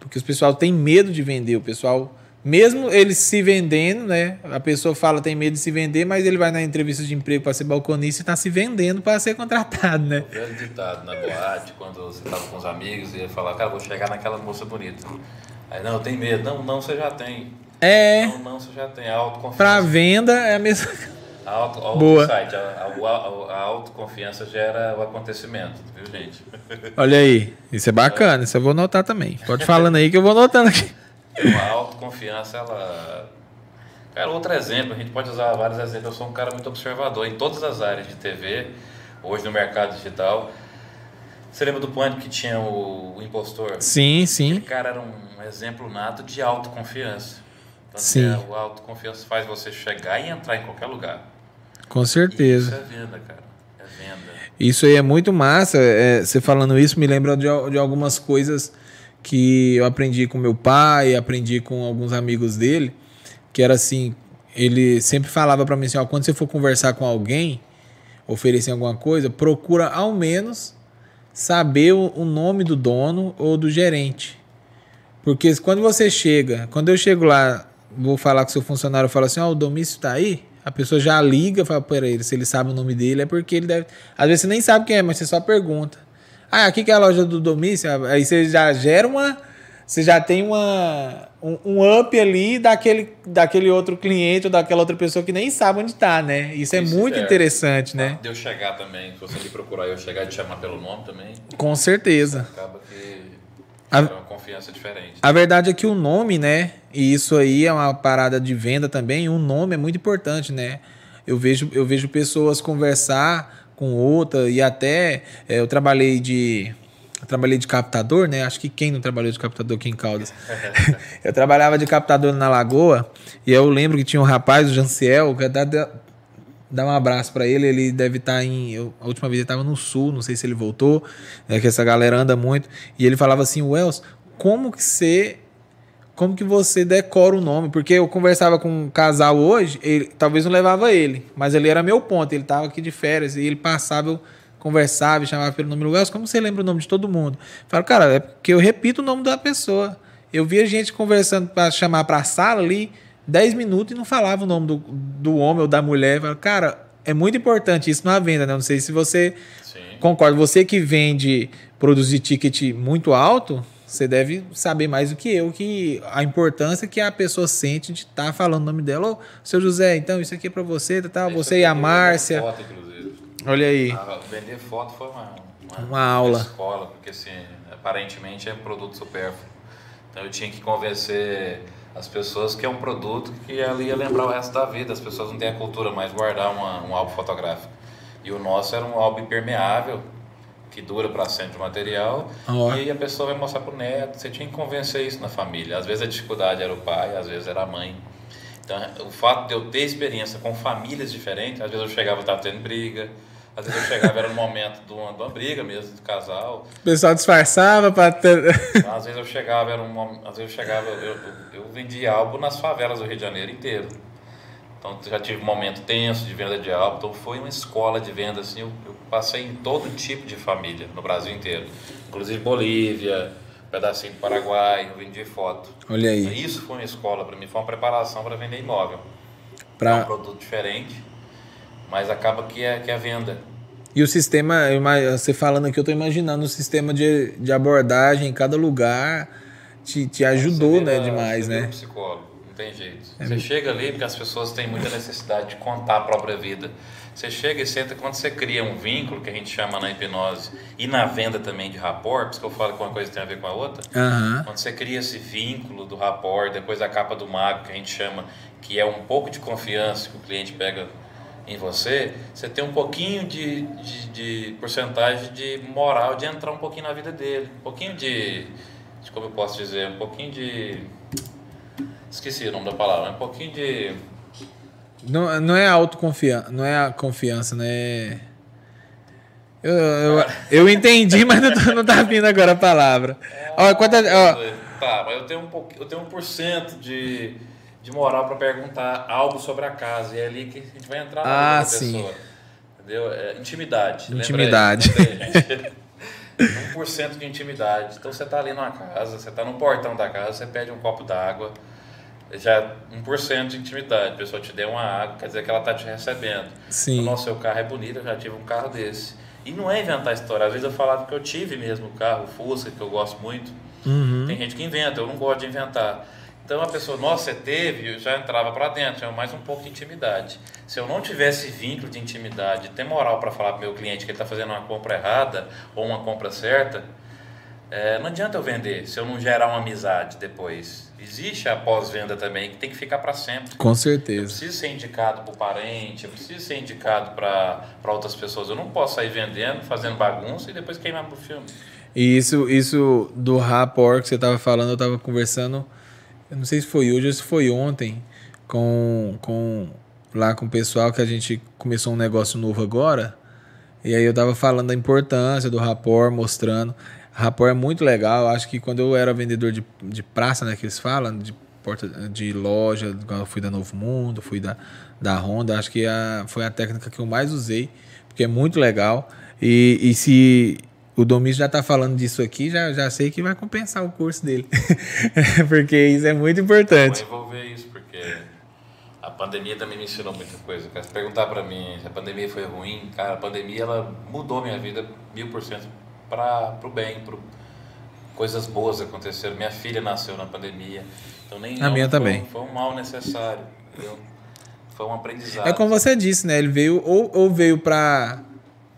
Porque os pessoal tem medo de vender. O pessoal, mesmo eles se vendendo, né? A pessoa fala tem medo de se vender, mas ele vai na entrevista de emprego para ser balconista e está se vendendo para ser contratado, né? O velho ditado na boate, quando você estava com os amigos e ia falar, cara, vou chegar naquela moça bonita. Aí, não, tem medo. Não, não, você já tem. É, Não, não, você já tem. A autoconfiança. para venda é a mesma A, auto, a, Boa. Site, a, a, a, autoconfiança gera o acontecimento, viu, gente? Olha aí. Isso é bacana. Isso eu vou anotar também. Pode falando aí que eu vou anotando aqui. A autoconfiança, ela. Cara, outro exemplo, a gente pode usar vários exemplos. Eu sou um cara muito observador em todas as áreas de TV, hoje no mercado digital. Você lembra do Pânico que tinha o, o impostor? Sim, sim. Aquele cara era um exemplo nato de autoconfiança. Então, Sim. É, o autoconfiança faz você chegar e entrar em qualquer lugar. Com Isso certeza. é venda, cara. É venda. Isso aí é muito massa. É, você falando isso me lembra de, de algumas coisas que eu aprendi com meu pai, aprendi com alguns amigos dele, que era assim, ele sempre falava para mim assim, ó, quando você for conversar com alguém, oferecer alguma coisa, procura ao menos saber o, nome do dono ou do gerente. Porque quando você chega, quando eu chego lá, vou falar com o seu funcionário, eu falo assim, ó, o Domício tá aí? A pessoa já liga, fala para ele, se ele sabe o nome dele, é porque ele deve. Às vezes você nem sabe quem é, mas você só pergunta. Ah, aqui que é a loja do Domício, aí você já gera uma. Você já tem uma, um, um up ali daquele, daquele outro cliente ou daquela outra pessoa que nem sabe onde tá, né? Isso é Isso muito é. interessante, né? De eu chegar também, se você me procurar e eu chegar e te chamar pelo nome também, Com certeza. acaba que A- é uma confiança diferente. A verdade é que o nome, né? E isso aí é uma parada de venda também. O nome é muito importante, né? Eu vejo, eu vejo pessoas conversar com outra e até é, eu trabalhei de eu trabalhei de captador, né? Acho que quem não trabalhou de captador aqui em Caldas. eu trabalhava de captador na Lagoa e eu lembro que tinha um rapaz, o Janciel, que dá, dá um abraço pra ele. Ele deve estar em. eu- a última vez ele estava no sul, não sei se ele voltou, é que essa galera anda muito. E ele falava assim: Wells, como que você. Como que você decora o nome? Porque eu conversava com um casal hoje, ele, talvez não levava ele, mas ele era meu ponto. Ele tava aqui de férias e ele passava, eu conversava e chamava pelo nome do Wells. Como você lembra o nome de todo mundo? Eu falo, cara, é porque eu repito o nome da pessoa. Eu via gente conversando para chamar para a sala ali 10 minutos e não falava o nome do, do homem ou da mulher. Eu falo, cara, é muito importante isso na venda, né? Não sei se você Sim. concorda. Você que vende produzir ticket muito alto, você deve saber mais do que eu que a importância que a pessoa sente de estar falando o nome dela. Ô, seu José, então isso aqui é para você, tá, tá? Isso Você e a eu vendo Márcia. Foto, inclusive. Olha aí. Ah, vender foto foi uma, Uma aula. escola, porque assim, aparentemente é um produto supérfluo. Então eu tinha que convencer as pessoas que é um produto que ali ia lembrar o resto da vida. As pessoas não têm a cultura mais guardar uma, um álbum fotográfico. E o nosso era um álbum impermeável, que dura para sempre o material. Ó. E a pessoa vai mostrar pro neto. Você tinha que convencer isso na família. Às vezes a dificuldade era o pai, às vezes era a mãe. Então, o fato de eu ter experiência com famílias diferentes, às vezes eu chegava e estava tendo briga, às vezes eu chegava era no momento de uma, de uma briga mesmo, do casal, O pessoal disfarçava para ter... às vezes eu chegava, era um, às vezes eu chegava, eu, eu, eu vendia álbum nas favelas do Rio de Janeiro inteiro. Então já tive um momento tenso de venda de álbum, então foi uma escola de venda assim, eu, eu passei em todo tipo de família no Brasil inteiro, inclusive Bolívia, um pedacinho do Paraguai, eu vendi foto. Olha aí. Isso foi uma escola para mim, foi uma preparação para vender imóvel. É um produto diferente, mas acaba que é, que é venda. E o sistema, você falando aqui, eu tô imaginando o sistema de, de abordagem em cada lugar te, te ajudou, Você né, demais, né? um psicólogo, tem jeito. É você chega ali porque as pessoas têm muita necessidade de contar a própria vida. Você chega e senta, quando você cria um vínculo, que a gente chama na hipnose, e na venda também de rapport, por isso que eu falo que uma coisa tem a ver com a outra, Aham. quando você cria esse vínculo do rapport, depois a capa do mago, que a gente chama, que é um pouco de confiança que o cliente pega em você, você tem um pouquinho de, de, de porcentagem de moral de entrar um pouquinho na vida dele. Um pouquinho de, de. Como eu posso dizer? Um pouquinho de. Esqueci o nome da palavra. Um pouquinho de. Não, não é autoconfiança, não é a confiança, né? Eu, eu, eu entendi, mas não, tô- não tá vindo agora a palavra. Ó, quanta, ó, Tá, mas eu tenho um pouquinho, eu tenho um por cento de, de moral para perguntar algo sobre a casa. E é ali que a gente vai entrar na Ah, sim. pessoa. Entendeu? É, intimidade. lembra aí? Intimidade. Lembrei, gente. 1% de intimidade. Então você tá ali numa casa, você tá no portão da casa, você pede um copo d'água. Já 1% de intimidade. A pessoa te deu uma água, quer dizer que ela tá te recebendo. Sim. Nossa, seu carro é bonito, eu já tive um carro desse. E não é inventar história. Às vezes eu falava que eu tive mesmo o carro, o Fusca, que eu gosto muito. Uhum. Tem gente que inventa, eu não gosto de inventar. Então a pessoa, nossa, você teve, eu já entrava para dentro, tinha mais um pouco de intimidade. Se eu não tivesse vínculo de intimidade, ter moral para falar para meu cliente que ele está fazendo uma compra errada ou uma compra certa, é, não adianta eu vender se eu não gerar uma amizade depois. Existe a pós-venda também que tem que ficar para sempre. Com certeza. Eu preciso ser indicado para o parente, eu preciso ser indicado para outras pessoas. Eu não posso sair vendendo, fazendo bagunça e depois queimar pro filme. E isso, isso do rapport que você estava falando, eu estava conversando eu não sei se foi hoje ou se foi ontem, com, com lá com o pessoal que a gente começou um negócio novo agora. E aí eu tava falando da importância do rapport, mostrando. Rapport é muito legal. Acho que quando eu era vendedor de, de praça, né, que eles falam, de porta de loja, quando eu fui da Novo Mundo, fui da, da Honda, acho que a, foi a técnica que eu mais usei, porque é muito legal. E, e se o Domingos já está falando disso aqui, já, já sei que vai compensar o curso dele. porque isso é muito importante. Eu vou envolver isso, porque a pandemia também me ensinou muita coisa. Se perguntar para mim se a pandemia foi ruim, cara, a pandemia ela mudou minha vida mil por cento para o bem, para coisas boas aconteceram. Minha filha nasceu na pandemia, então nem a minha foi, também. Foi um mal necessário. Foi um aprendizado. É como você disse, né? Ele veio ou, ou veio para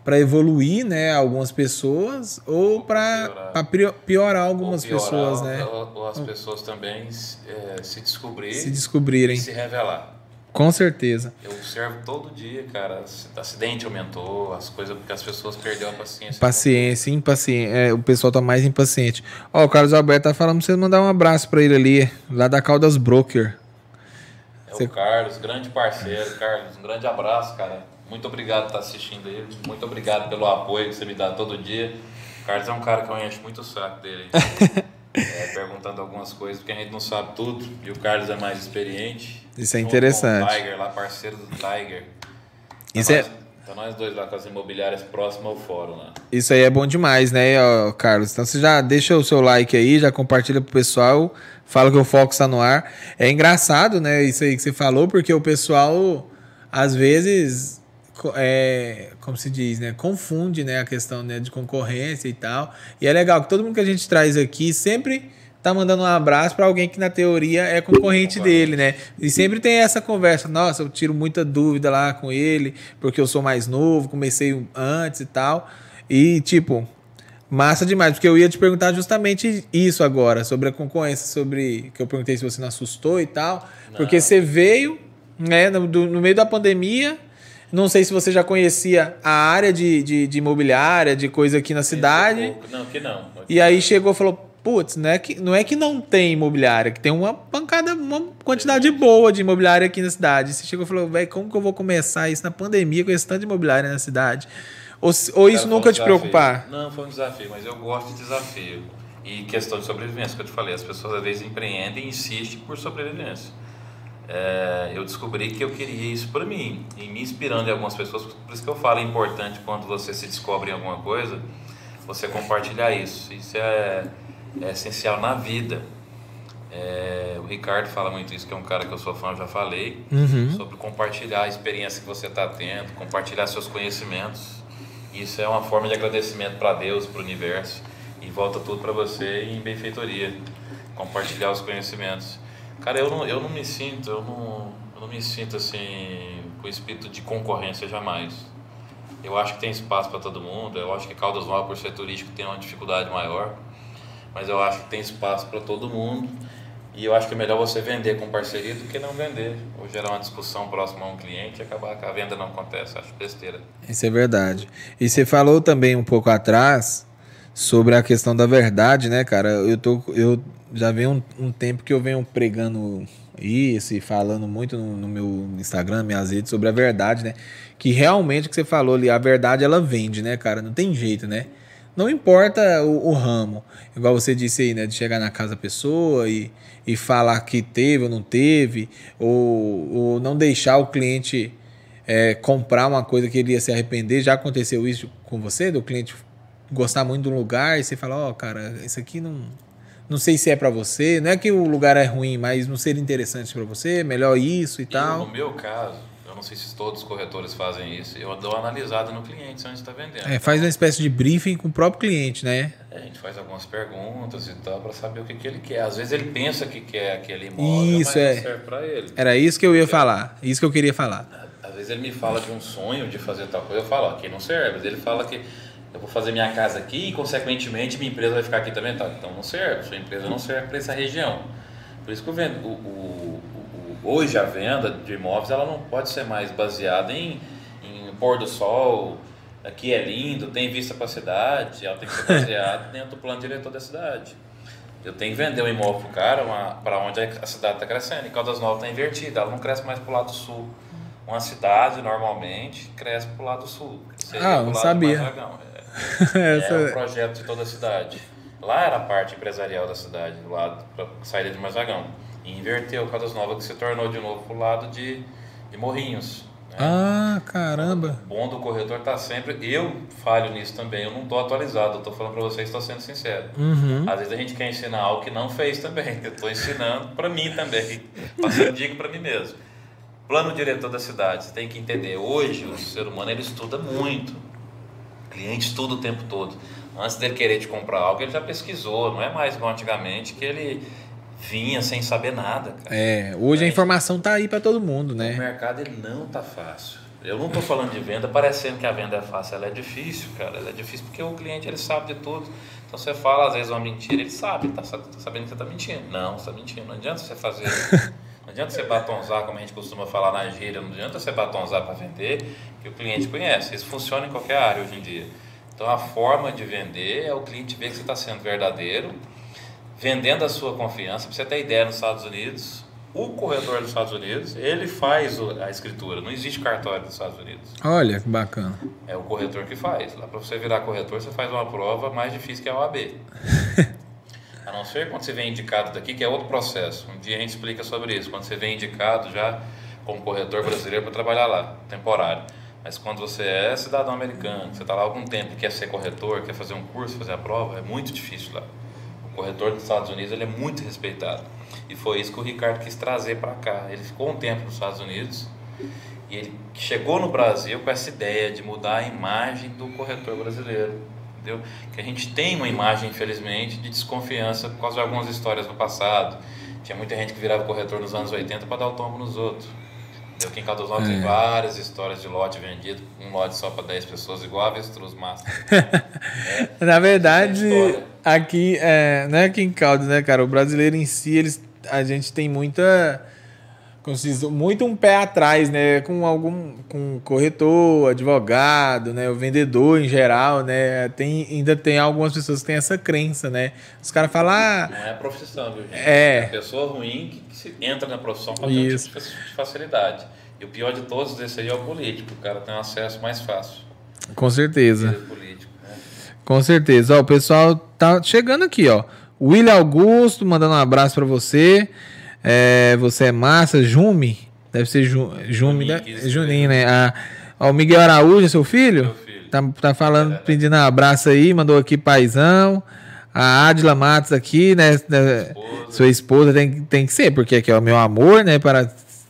para evoluir, né, algumas pessoas ou para piorar. piorar algumas piorar, pessoas, né? Ou, ou as pessoas também é, se descobrirem, se descobrirem, e se revelar. Com certeza. Eu observo todo dia, cara, acidente aumentou, as coisas porque as pessoas perderam a paciência. Paciência, impaciência. É, o pessoal tá mais impaciente. Ó, o Carlos Alberto tá falando pra você mandar um abraço para ele ali, lá da Caldas Broker. É você... o Carlos, grande parceiro, Carlos, um grande abraço, cara. Muito obrigado por estar assistindo aí. Muito obrigado pelo apoio que você me dá todo dia. O Carlos é um cara que eu encho muito o saco dele. é, perguntando algumas coisas, porque a gente não sabe tudo. E o Carlos é mais experiente. Isso é interessante. o Tiger lá, parceiro do Tiger. Isso é... Então nós dois lá com as imobiliárias próximas ao fórum lá. Isso aí é bom demais, né, Carlos? Então você já deixa o seu like aí, já compartilha pro pessoal, fala que o foco está no ar. É engraçado, né, isso aí que você falou, porque o pessoal às vezes é, como se diz, né, confunde, né, a questão né, de concorrência e tal. E é legal que todo mundo que a gente traz aqui sempre tá mandando um abraço para alguém que na teoria é concorrente dele, né? E sempre tem essa conversa, nossa, eu tiro muita dúvida lá com ele, porque eu sou mais novo, comecei antes e tal. E tipo, massa demais, porque eu ia te perguntar justamente isso agora, sobre a concorrência, sobre que eu perguntei se você não assustou e tal, não. porque você veio, né, no, no meio da pandemia, não sei se você já conhecia a área de, de, de imobiliária, de coisa aqui na cidade. Não, que não. E aí chegou e falou: putz, não é, que, não é que não tem imobiliária, que tem uma pancada, uma quantidade boa de imobiliária aqui na cidade. Você chegou e falou: velho, como que eu vou começar isso na pandemia com esse tanto de imobiliária na cidade? Ou, ou isso nunca um te preocupar? Não, foi um desafio, mas eu gosto de desafio. E questão de sobrevivência, que eu te falei, as pessoas às vezes empreendem e insistem por sobrevivência é, eu descobri que eu queria isso para mim e me inspirando em algumas pessoas. Por isso que eu falo é importante quando você se descobre em alguma coisa, você compartilhar isso. Isso é, é essencial na vida. É, o Ricardo fala muito isso, que é um cara que eu sou fã, eu já falei, uhum. sobre compartilhar a experiência que você está tendo, compartilhar seus conhecimentos. Isso é uma forma de agradecimento para Deus, para o universo, e volta tudo para você em benfeitoria. Compartilhar os conhecimentos. Cara, eu não, eu não me sinto, eu não, eu não me sinto assim com espírito de concorrência jamais. Eu acho que tem espaço para todo mundo. Eu acho que Caldas Novas, por ser turístico, tem uma dificuldade maior. Mas eu acho que tem espaço para todo mundo. E eu acho que é melhor você vender com parceria do que não vender. Ou gerar uma discussão próxima a um cliente e acabar que a venda não acontece. Acho besteira. Isso é verdade. E você falou também um pouco atrás sobre a questão da verdade, né, cara? Eu, tô, eu já vem um, um, tempo que eu venho pregando isso e falando muito no, no, meu Instagram, minhas redes, sobre a verdade, né? Que realmente o que você falou ali, a verdade ela vende, né, cara? Não tem jeito, né? Não importa o, o, ramo, igual você disse aí, né? De chegar na casa da pessoa e, e falar que teve ou não teve, ou, ou não deixar o cliente é, comprar uma coisa que ele ia se arrepender. Já aconteceu isso com você, do cliente gostar muito de um lugar e você falar, ó, oh, cara, isso aqui não não sei se é para você. Não é que o lugar é ruim, mas não seria interessante para você, melhor isso e tal. no meu caso, não sei se todos os corretores fazem isso. Eu dou uma analisada no cliente onde está vendendo. É, faz uma espécie de briefing com o próprio cliente, né? É, a gente faz algumas perguntas e tal para saber o que, que ele quer. Às vezes ele pensa que quer aquele imóvel, Isso, mas é. não serve para ele. Era isso que eu ia falar. Isso que eu queria falar. Às vezes ele me fala de um sonho de fazer tal coisa, eu falo, ó, aqui não serve. Mas ele fala que eu vou fazer minha casa aqui e, consequentemente, minha empresa vai ficar aqui também. Tá? Então não serve, sua empresa não serve para essa região. Por isso que eu vendo, o, o, hoje a venda de imóveis ela não pode ser mais baseada em, em pôr do sol, aqui é lindo, tem vista para a cidade, ela tem que ser baseada dentro do plano diretor da cidade. Eu tenho que vender um imóvel para o cara para onde a cidade está crescendo. E Caldas Novas está invertida, ela não cresce mais para o lado sul. Uma cidade, normalmente, cresce para o lado sul. Ah, não sabia. É, é um projeto de toda a cidade. Lá era a parte empresarial da cidade, do lado para saída de Mazagão. E inverteu Caldas Novas, que se tornou de novo para o lado de, de Morrinhos. Né? Ah, caramba! O bom do corretor está sempre. Eu falho nisso também, eu não estou atualizado, eu estou falando para vocês, estou sendo sincero. Uhum. Às vezes a gente quer ensinar algo que não fez também, eu estou ensinando para mim também, passando dica para mim mesmo. Plano diretor da cidade, você tem que entender. Hoje o ser humano ele estuda muito, o cliente estuda o tempo todo antes dele querer te comprar algo, ele já pesquisou. Não é mais igual antigamente que ele vinha sem saber nada. Cara. É, hoje é. a informação tá aí para todo mundo, né? O mercado ele não tá fácil. Eu não estou falando de venda parecendo que a venda é fácil, ela é difícil, cara. Ela é difícil porque o cliente ele sabe de tudo. Então você fala às vezes uma mentira, ele sabe, tá, tá sabendo que você está mentindo. Não, você está mentindo. Não adianta você fazer. Não adianta você batonzar, como a gente costuma falar na gíria, não adianta você batonzar para vender, que o cliente conhece. Isso funciona em qualquer área hoje em dia. Então a forma de vender é o cliente ver que você está sendo verdadeiro, vendendo a sua confiança. Para você ter ideia, nos Estados Unidos, o corretor dos Estados Unidos, ele faz a escritura. Não existe cartório nos Estados Unidos. Olha que bacana. É o corretor que faz. Lá para você virar corretor, você faz uma prova mais difícil que a OAB. a não ser quando você vem indicado daqui, que é outro processo. Um dia a gente explica sobre isso. Quando você vem indicado já como corretor brasileiro para trabalhar lá, temporário. Mas quando você é cidadão americano, você está lá há algum tempo e quer ser corretor, quer fazer um curso, fazer a prova, é muito difícil lá. Corretor dos Estados Unidos ele é muito respeitado. E foi isso que o Ricardo quis trazer para cá. Ele ficou um tempo nos Estados Unidos e ele chegou no Brasil com essa ideia de mudar a imagem do corretor brasileiro. Entendeu? Que a gente tem uma imagem, infelizmente, de desconfiança por causa de algumas histórias do passado. Tinha muita gente que virava corretor nos anos 80 para dar o tombo nos outros. Aqui em Novas é. tem várias histórias de lote vendido, um lote só para 10 pessoas, igual avestruz massa. é. Na verdade, aqui, é, não é aqui em Caldas, né, cara? O brasileiro em si, eles, a gente tem muita muito um pé atrás, né, com algum com corretor, advogado, né, o vendedor em geral, né, tem ainda tem algumas pessoas que têm essa crença, né. Os caras falam, ah, não é profissão, viu, gente? É. é pessoa ruim que, que entra na profissão para ter um tipo de facilidade. E o pior de todos desse aí é o político, o cara tem um acesso mais fácil. Com certeza. Político, né? Com certeza. Ó, o pessoal tá chegando aqui, ó. William Augusto mandando um abraço para você. É, você é massa, Jume. Deve ser Ju, Jume, né? Juninho, né? Ah, ó, o Miguel Araújo, seu filho? Meu filho. Tá, tá falando, é. pedindo um abraço aí, mandou aqui paizão. A Adila Matos aqui, né? Esposa. Sua esposa tem, tem que ser, porque aqui é o meu amor, né? Para,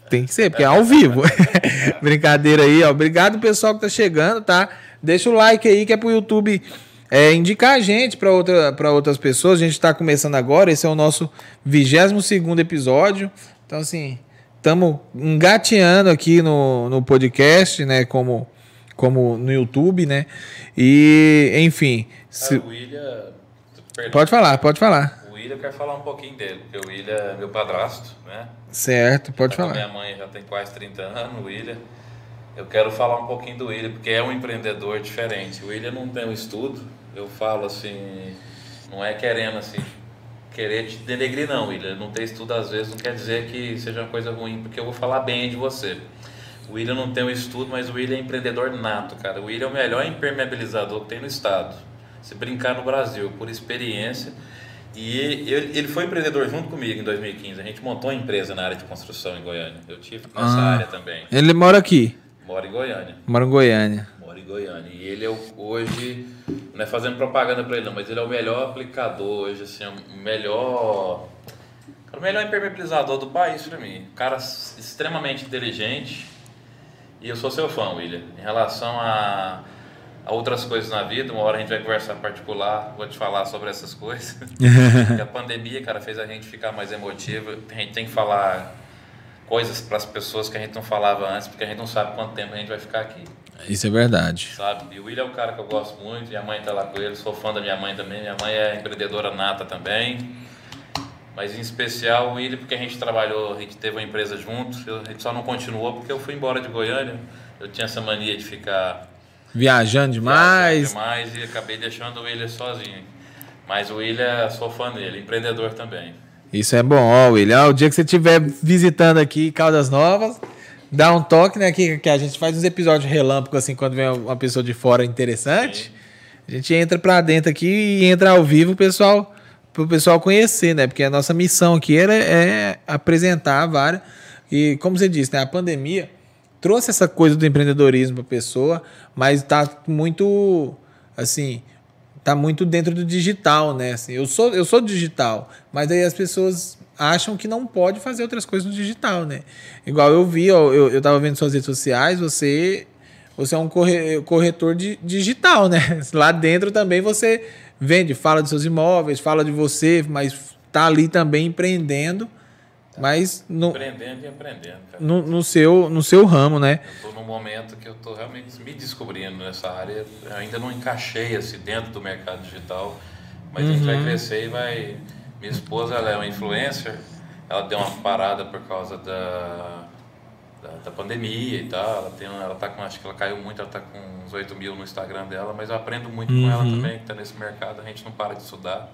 tem que ser, porque é ao vivo. Brincadeira aí, ó. Obrigado pessoal que tá chegando, tá? Deixa o like aí que é pro YouTube é, indicar a gente para outra, outras pessoas. A gente está começando agora, esse é o nosso 22 episódio. Então, assim, estamos engateando aqui no, no podcast, né? Como, como no YouTube, né? E, enfim. Se... o William. Pode falar, pode falar. O William quer falar um pouquinho dele, porque o William é meu padrasto, né? Certo, pode tá falar. Minha mãe já tem quase 30 anos, o William. Eu quero falar um pouquinho do William, porque é um empreendedor diferente. O William não tem um estudo, eu falo assim, não é querendo assim, querer te denegrir não, William. Não ter estudo às vezes não quer dizer que seja uma coisa ruim, porque eu vou falar bem de você. O William não tem um estudo, mas o William é empreendedor nato, cara. O William é o melhor impermeabilizador que tem no estado. Se brincar no Brasil, por experiência. E ele, ele foi empreendedor junto comigo em 2015. A gente montou uma empresa na área de construção em Goiânia. Eu tive nessa ah, área também. Ele mora aqui? Mora em Goiânia. Mora em Goiânia. Mora em Goiânia. E ele é hoje, não é fazendo propaganda para ele não, mas ele é o melhor aplicador hoje, assim, é o melhor, o melhor impermeabilizador do país para mim. Um cara extremamente inteligente E eu sou seu fã, William. Em relação a, a outras coisas na vida, uma hora a gente vai conversar particular, vou te falar sobre essas coisas. a pandemia, cara, fez a gente ficar mais emotivo. A gente tem que falar coisas para as pessoas que a gente não falava antes, porque a gente não sabe quanto tempo a gente vai ficar aqui. Isso é verdade. Sabe? E o William é um cara que eu gosto muito, minha mãe está lá com ele, sou fã da minha mãe também, minha mãe é empreendedora nata também. Mas em especial o William, porque a gente trabalhou, a gente teve uma empresa juntos, a gente só não continuou porque eu fui embora de Goiânia. Eu tinha essa mania de ficar viajando demais. Viajando demais e acabei deixando o William sozinho. Mas o William, sou fã dele, empreendedor também. Isso é bom, ó, William. O dia que você estiver visitando aqui Caldas Novas, dá um toque, né? Que, que a gente faz uns episódios relâmpago, assim, quando vem uma pessoa de fora interessante. A gente entra pra dentro aqui e entra ao vivo, pessoal, pro pessoal conhecer, né? Porque a nossa missão aqui é, é apresentar várias. E como você disse, né? A pandemia trouxe essa coisa do empreendedorismo pra pessoa, mas tá muito, assim, tá muito dentro do digital, né? Assim, eu sou eu sou digital, mas aí as pessoas acham que não pode fazer outras coisas no digital, né? Igual eu vi, ó, eu, eu tava vendo suas redes sociais, você você é um corretor de, digital, né? Lá dentro também você vende, fala dos seus imóveis, fala de você, mas tá ali também empreendendo mas no, Empreendendo e empreendendo, cara. No, no, seu, no seu ramo, né? Eu tô num momento que eu tô realmente me descobrindo nessa área. Eu ainda não encaixei assim dentro do mercado digital, mas uhum. a gente vai uhum. crescer e vai. Minha esposa ela é uma influencer, ela deu uma parada por causa da, da, da pandemia e tal. Ela, tem, ela tá com, acho que ela caiu muito, ela tá com uns 8 mil no Instagram dela, mas eu aprendo muito uhum. com ela uhum. também, que tá nesse mercado, a gente não para de estudar.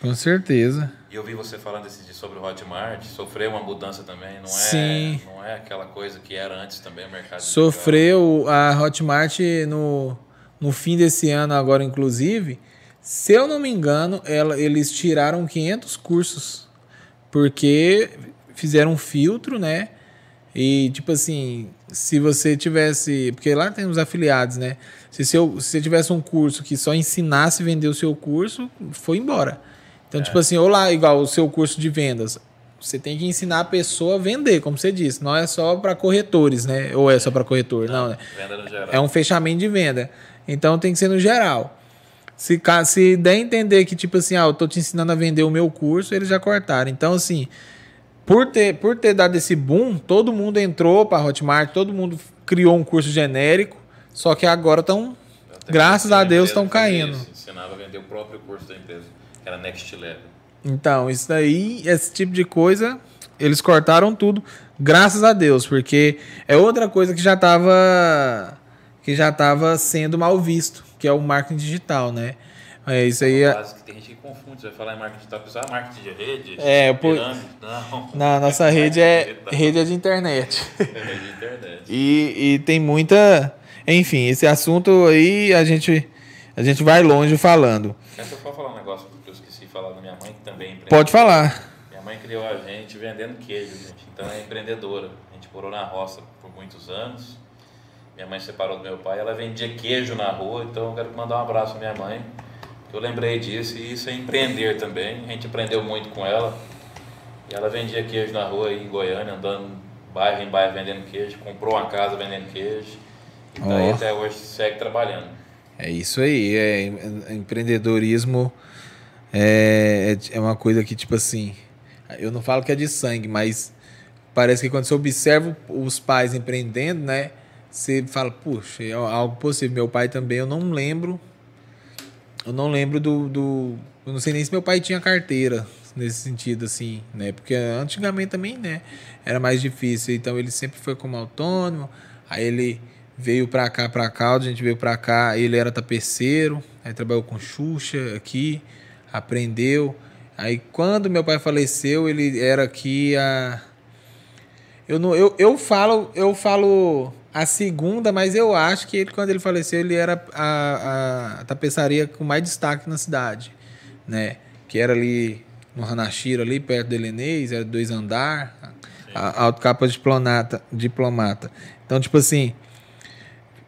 Com certeza. E eu vi você falando esse dia sobre o Hotmart, sofreu uma mudança também, não é, Sim. não é aquela coisa que era antes também o mercado. Sofreu a Hotmart no, no fim desse ano agora inclusive, se eu não me engano, ela, eles tiraram 500 cursos porque fizeram um filtro, né? E tipo assim, se você tivesse, porque lá tem os afiliados, né? Se, seu, se você tivesse um curso que só ensinasse a vender o seu curso, foi embora. Então, é. tipo assim, ou lá, igual o seu curso de vendas, você tem que ensinar a pessoa a vender, como você disse. Não é só para corretores, né? Ou é só para corretor? Não, não né? Venda no geral. É um fechamento de venda. Então tem que ser no geral. Se, se der a entender que, tipo assim, ah, eu tô te ensinando a vender o meu curso, eles já cortaram. Então, assim, por ter, por ter dado esse boom, todo mundo entrou para Hotmart, todo mundo criou um curso genérico, só que agora estão, graças a Deus, estão caindo. Ensinava a vender o próprio curso da empresa. Era next level. Então, isso daí, esse tipo de coisa, eles cortaram tudo, graças a Deus, porque é outra coisa que já estava que já estava sendo mal visto, que é o marketing digital, né? É isso aí. É... que tem gente que confunde, você vai falar em marketing digital, pessoal, ah, marketing de rede, é, pirâmide, não. Na nossa rede é rede é de internet. É rede de internet. E, e tem muita, enfim, esse assunto aí a gente a gente vai longe falando. Deixa eu falar um negócio falar da minha mãe, que também é. Pode falar. Minha mãe criou a gente vendendo queijo, gente. Então é empreendedora. A gente morou na roça por muitos anos. Minha mãe separou do meu pai, ela vendia queijo na rua, então eu quero mandar um abraço à minha mãe. Eu lembrei disso e isso é empreender também. A gente aprendeu muito com ela. E ela vendia queijo na rua aí em Goiânia, andando bairro em bairro vendendo queijo, comprou uma casa vendendo queijo. E tá oh. até hoje segue trabalhando. É isso aí, é empreendedorismo é, é, é uma coisa que, tipo assim, eu não falo que é de sangue, mas parece que quando você observa os pais empreendendo, né? Você fala, puxa, é algo possível. Meu pai também, eu não lembro. Eu não lembro do, do. Eu não sei nem se meu pai tinha carteira nesse sentido, assim, né? Porque antigamente também, né? Era mais difícil. Então ele sempre foi como autônomo. Aí ele veio pra cá, pra cá, a gente veio pra cá. Ele era tapeceiro. Aí trabalhou com Xuxa aqui aprendeu. Aí quando meu pai faleceu, ele era aqui a eu não eu, eu falo, eu falo a segunda, mas eu acho que ele quando ele faleceu, ele era a, a, a tapeçaria com mais destaque na cidade, né? Que era ali no Hanashiro ali perto do Helenês, era dois andar, a, a autocapa diplomata, diplomata. Então, tipo assim,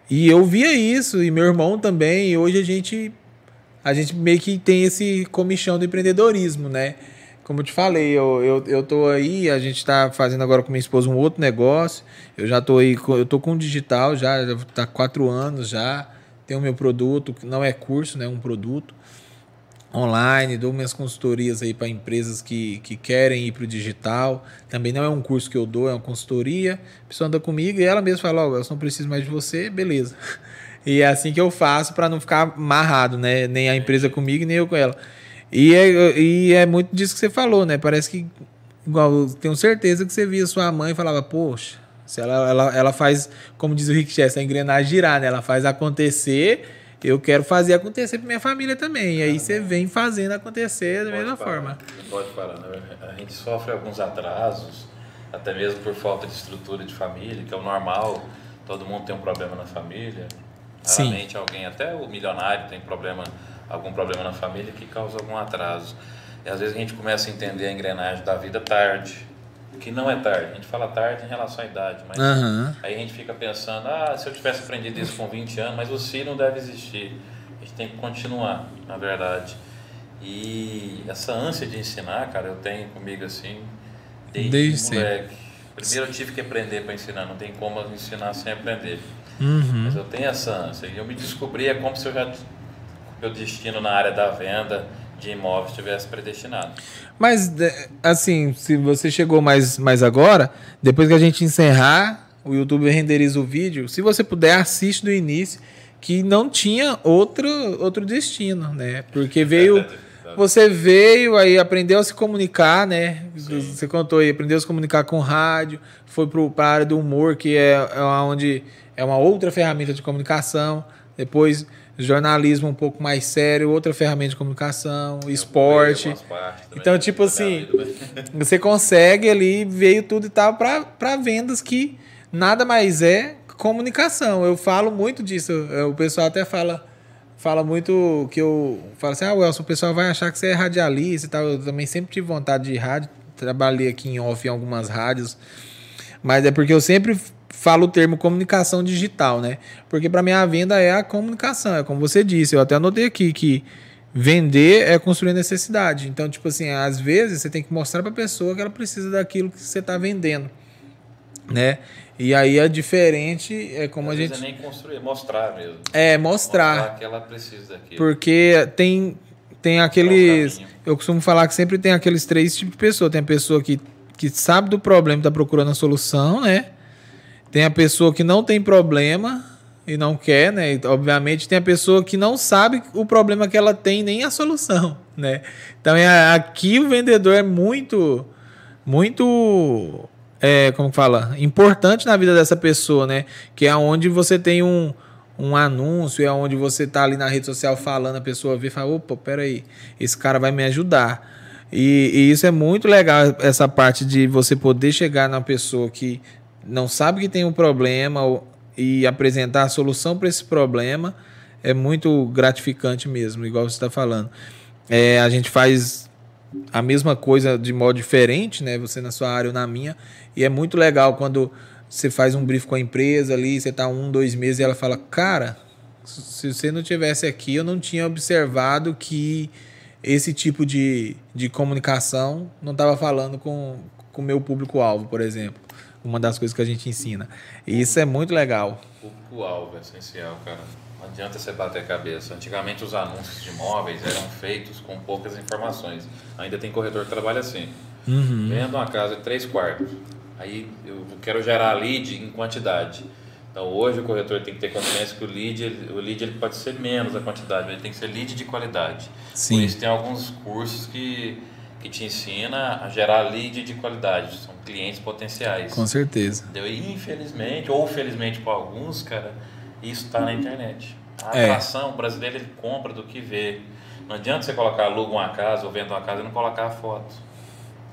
e eu via isso, e meu irmão também, e hoje a gente a gente meio que tem esse comichão do empreendedorismo, né? Como eu te falei, eu, eu, eu tô aí, a gente tá fazendo agora com minha esposa um outro negócio. Eu já tô aí, eu tô com digital já, já tá quatro anos já. Tenho meu produto, que não é curso, né? É um produto online, dou minhas consultorias aí para empresas que, que querem ir para o digital. Também não é um curso que eu dou, é uma consultoria. A pessoa anda comigo e ela mesma fala: Ó, oh, eu não preciso mais de você, beleza. E é assim que eu faço para não ficar amarrado, né? Nem a empresa comigo, nem eu com ela. E é, e é muito disso que você falou, né? Parece que, igual, tenho certeza que você via sua mãe e falava, poxa, se ela, ela, ela faz, como diz o Rick Chester, a engrenagem girar, né? Ela faz acontecer, eu quero fazer acontecer para minha família também. E aí você vem fazendo acontecer da mesma parar, forma. Não pode parar, né? A gente sofre alguns atrasos, até mesmo por falta de estrutura de família, que é o normal, todo mundo tem um problema na família. Raramente Sim. alguém, até o milionário tem problema algum problema na família que causa algum atraso. E às vezes a gente começa a entender a engrenagem da vida tarde, que não é tarde. A gente fala tarde em relação à idade, mas uhum. aí a gente fica pensando, ah, se eu tivesse aprendido isso com 20 anos, mas o si não deve existir. A gente tem que continuar, na verdade. E essa ânsia de ensinar, cara, eu tenho comigo assim, desde, desde moleque. Primeiro eu tive que aprender para ensinar, não tem como ensinar sem aprender. Uhum. Mas eu tenho essa ânsia. E eu me descobri, é como se eu já meu destino na área da venda de imóveis tivesse predestinado. Mas, assim, se você chegou mais, mais agora, depois que a gente encerrar, o YouTube renderiza o vídeo. Se você puder, assiste do início, que não tinha outro, outro destino, né? Porque veio. Você veio aí, aprendeu a se comunicar, né? Sim. Você contou aí, aprendeu a se comunicar com rádio, foi para a área do humor, que é, é onde é uma outra ferramenta de comunicação. Depois jornalismo um pouco mais sério, outra ferramenta de comunicação, esporte. Então, tipo assim, você consegue ali, veio tudo e tal para vendas que nada mais é comunicação. Eu falo muito disso. O pessoal até fala fala muito que eu falo assim: "Ah, Welson, o pessoal vai achar que você é radialista e tal". Eu também sempre tive vontade de rádio, trabalhei aqui em off em algumas rádios. Mas é porque eu sempre falo o termo comunicação digital, né? Porque para mim a venda é a comunicação, é como você disse, eu até anotei aqui que vender é construir necessidade. Então, tipo assim, às vezes você tem que mostrar para a pessoa que ela precisa daquilo que você está vendendo, né? E aí é diferente, é como às a gente é nem construir, é mostrar mesmo. É, mostrar. Mostrar que ela precisa daquilo. Porque tem tem aqueles, eu costumo falar que sempre tem aqueles três tipos de pessoa, tem a pessoa que que sabe do problema, está procurando a solução, né? Tem a pessoa que não tem problema e não quer, né? Obviamente tem a pessoa que não sabe o problema que ela tem nem a solução, né? Então é, aqui o vendedor é muito, muito, é, como fala, importante na vida dessa pessoa, né? Que é onde você tem um, um anúncio, é onde você tá ali na rede social falando, a pessoa vê e fala, opa, peraí, esse cara vai me ajudar. E, e, isso é muito legal, essa parte de você poder chegar na pessoa que não sabe que tem um problema e apresentar a solução para esse problema é muito gratificante mesmo, igual você está falando. É, a gente faz a mesma coisa de modo diferente, né? Você na sua área ou na minha, e é muito legal quando você faz um brief com a empresa ali, você está um, dois meses e ela fala, cara, se você não tivesse aqui, eu não tinha observado que esse tipo de, de comunicação não estava falando com o meu público-alvo, por exemplo uma das coisas que a gente ensina. E isso é muito legal. O alvo é essencial, cara. Não adianta você bater a cabeça. Antigamente os anúncios de imóveis eram feitos com poucas informações. Ainda tem corretor que trabalha assim. Uhum. Vendo uma casa de três quartos. Aí eu quero gerar lead em quantidade. Então hoje o corretor tem que ter consciência que o lead, ele, o lead ele pode ser menos a quantidade, mas ele tem que ser lead de qualidade. Sim. Por isso tem alguns cursos que que te ensina a gerar lead de qualidade, são clientes potenciais. Com certeza. Entendeu? E infelizmente, ou felizmente para alguns, cara, isso está na internet. A é. atração, o brasileiro ele compra do que vê. Não adianta você colocar aluga uma casa ou venda uma casa e não colocar a foto.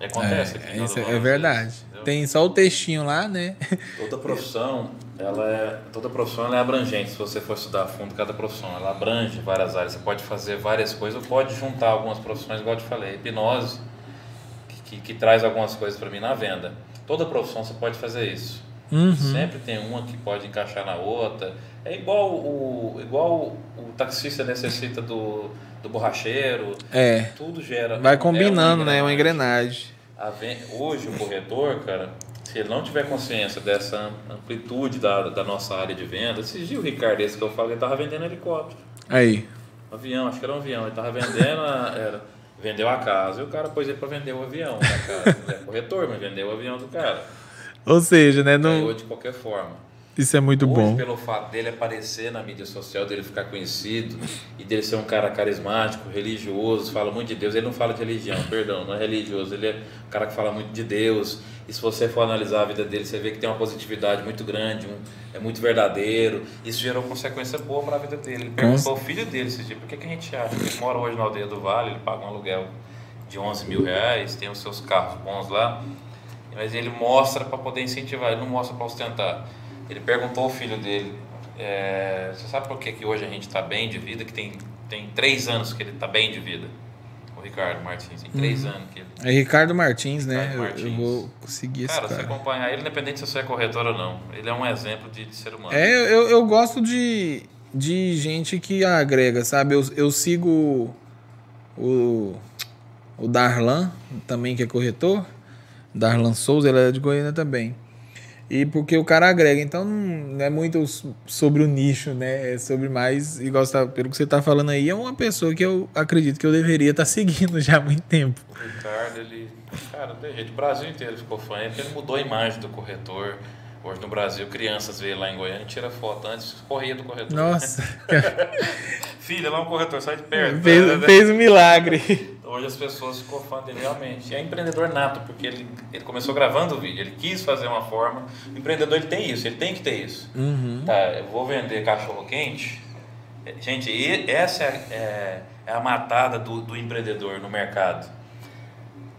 Acontece é, aqui. é, é verdade. Tem só o textinho lá, né? Toda profissão, ela é, toda profissão é abrangente. Se você for estudar a fundo cada profissão, ela abrange várias áreas. Você pode fazer várias coisas, pode juntar algumas profissões, igual eu te falei, hipnose, que, que, que traz algumas coisas para mim na venda. Toda profissão você pode fazer isso. Uhum. Sempre tem uma que pode encaixar na outra. É igual o, igual o, taxista necessita do, do borracheiro. É. Tudo gera. Vai é combinando, uma né? Uma engrenagem. Hoje o corretor, cara, se ele não tiver consciência dessa amplitude da, da nossa área de venda, esses dias o Ricardo, esse que eu falo, ele tava vendendo helicóptero. Aí. Um avião, acho que era um avião. Ele tava vendendo, a- era, vendeu a casa e o cara pôs ele para vender o avião da casa. É corretor, mas vendeu o avião do cara. Ou seja, né? Ganhou Não... de qualquer forma. Isso é muito Hoje, bom. pelo fato dele aparecer na mídia social, dele ficar conhecido e dele ser um cara carismático, religioso, fala muito de Deus. Ele não fala de religião, perdão, não é religioso. Ele é um cara que fala muito de Deus. E se você for analisar a vida dele, você vê que tem uma positividade muito grande, um- é muito verdadeiro. Isso gerou consequência boa para a vida dele. Ele perguntou ao filho dele esse dia, por que, que a gente acha ele mora hoje na aldeia do Vale, ele paga um aluguel de 11 mil reais, tem os seus carros bons lá, mas ele mostra para poder incentivar, ele não mostra para ostentar. Ele perguntou ao filho dele, é, você sabe por que, que hoje a gente está bem de vida, que tem, tem três anos que ele está bem de vida? O Ricardo Martins, tem três anos que ele... É Ricardo Martins, né? Ricardo Eu- Eu, Martins. vou seguir esse Cara, cara. você acompanhar ele, independente se você é corretor ou não, ele é um exemplo de, de ser humano. É, eu, eu gosto de, de gente que agrega, sabe? Eu, eu sigo o, o Darlan, também que é corretor. Darlan Souza, ele é de Goiânia também. E porque o cara agrega, então não é muito sobre o nicho, né? É sobre mais, igual você tá, pelo que você tá falando aí, é uma pessoa que eu acredito que eu deveria estar seguindo já há muito tempo. O Ricardo, ele. Cara, não tem jeito. O Brasil inteiro ficou fã, porque ele mudou a imagem do corretor. Hoje no Brasil, crianças veem lá em Goiânia e tira foto. Antes corria do corretor. Nossa, Filha, lá é um corretor, sai de perto. fez, fez um milagre. Hoje as pessoas ficam fã dele realmente. E é empreendedor nato, porque ele, ele começou gravando o vídeo, ele quis fazer uma forma. O empreendedor ele tem isso, ele tem que ter isso. Uhum. Tá, eu vou vender cachorro quente. É, Gente, essa é, é- é a matada do, do empreendedor no mercado.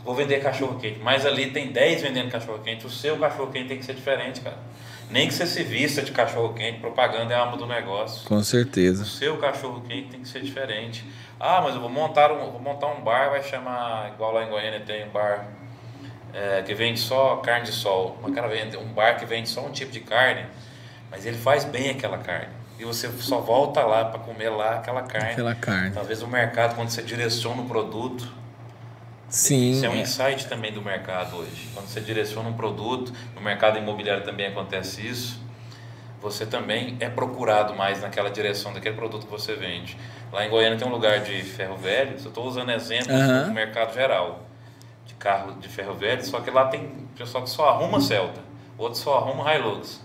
Vou vender cachorro quente, mas ali tem 10 vendendo cachorro quente. O seu cachorro quente tem que ser diferente, cara. Nem que você se vista de cachorro quente, propaganda é a alma do negócio. Com O certeza. seu cachorro quente tem que ser diferente. Ah, mas eu vou montar um, vou montar um bar, vai chamar, igual lá em Goiânia tem um bar é, que vende só carne de sol. Mas cara vende um bar que vende só um tipo de carne, mas ele faz bem aquela carne. E você só volta lá para comer lá aquela carne. Aquela carne. Talvez o mercado, quando você direciona o produto, Sim. isso é um é. insight também do mercado hoje. Quando você direciona um produto, no mercado imobiliário também acontece isso. Você também é procurado mais naquela direção daquele produto que você vende. Lá em Goiânia tem um lugar de ferro velho, eu estou usando exemplos Aham. do mercado geral de carro de ferro velho, só que lá tem pessoal que só arruma Celta, outro só arruma Hilux.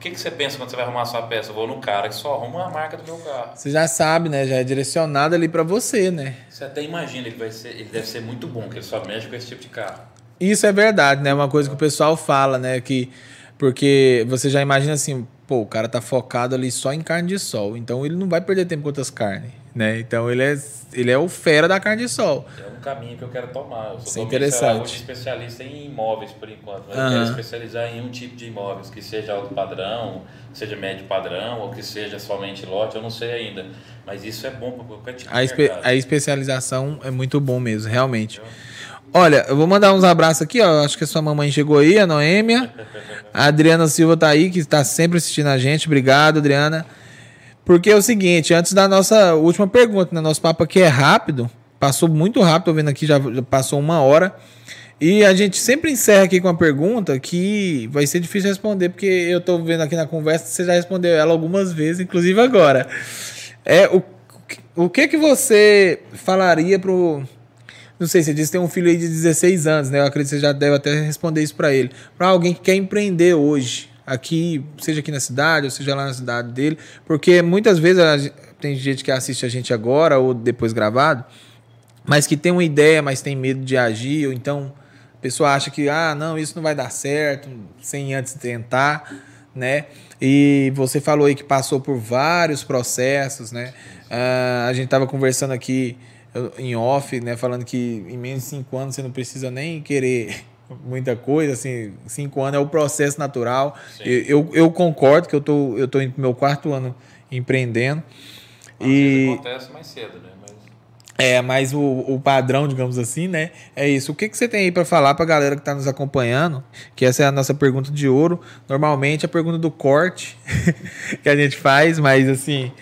O que, que você pensa quando você vai arrumar a sua peça? Eu vou no cara que só arruma a marca do meu carro. Você já sabe, né? Já é direcionado ali pra você, né? Você até imagina, ele, vai ser, ele deve ser muito bom, que ele só mexe com esse tipo de carro. Isso é verdade, né? Uma coisa que o pessoal fala, né? Que porque você já imagina assim, pô, o cara tá focado ali só em carne de sol, então ele não vai perder tempo com outras carnes, né? Então ele é ele é o fera da carne de sol. É um caminho que eu quero tomar. Eu sou é interessante. especialista em imóveis por enquanto. Mas eu Aham. quero especializar em um tipo de imóveis, que seja alto padrão, que seja médio padrão, ou que seja somente lote, eu não sei ainda. Mas isso é bom para qualquer tipo A, de espe mercado. a especialização é muito bom mesmo, realmente. Olha, eu vou mandar uns abraços aqui, ó. Acho que a sua mamãe chegou aí, a Noêmia. A Adriana Silva tá aí, que está sempre assistindo a gente. Obrigado, Adriana. Porque é o seguinte, antes da nossa última pergunta, né? Nosso papo aqui é rápido. Passou muito rápido, tô vendo aqui, já, passou uma hora. E a gente sempre encerra aqui com uma pergunta que vai ser difícil responder, porque eu tô vendo aqui na conversa, você já respondeu ela algumas vezes, inclusive agora. É o, o que que você falaria pro não sei, você disse que tem um filho aí de 16 anos, né? Eu acredito que você já deve até responder isso para ele. Para alguém que quer empreender hoje, aqui, seja aqui na cidade, ou seja lá na cidade dele, porque muitas vezes a tem gente que assiste a gente agora ou depois gravado, mas que tem uma ideia, mas tem medo de agir, ou então a pessoa acha que, ah, não, isso não vai dar certo, sem antes tentar, né? E você falou aí que passou por vários processos, né? Ah, a gente estava conversando aqui em off, né? Falando que em menos de cinco anos você não precisa nem querer muita coisa, assim, cinco anos é o processo natural. Eu, eu, eu concordo que eu tô, eu tô no meu quarto ano empreendendo. Às E acontece mais cedo, né? Mas É, mas o, o padrão, digamos assim, né? É isso. O que, que você tem aí para falar pra galera que tá nos acompanhando? Que essa é a nossa pergunta de ouro. Normalmente a pergunta do corte que a gente faz, mas assim,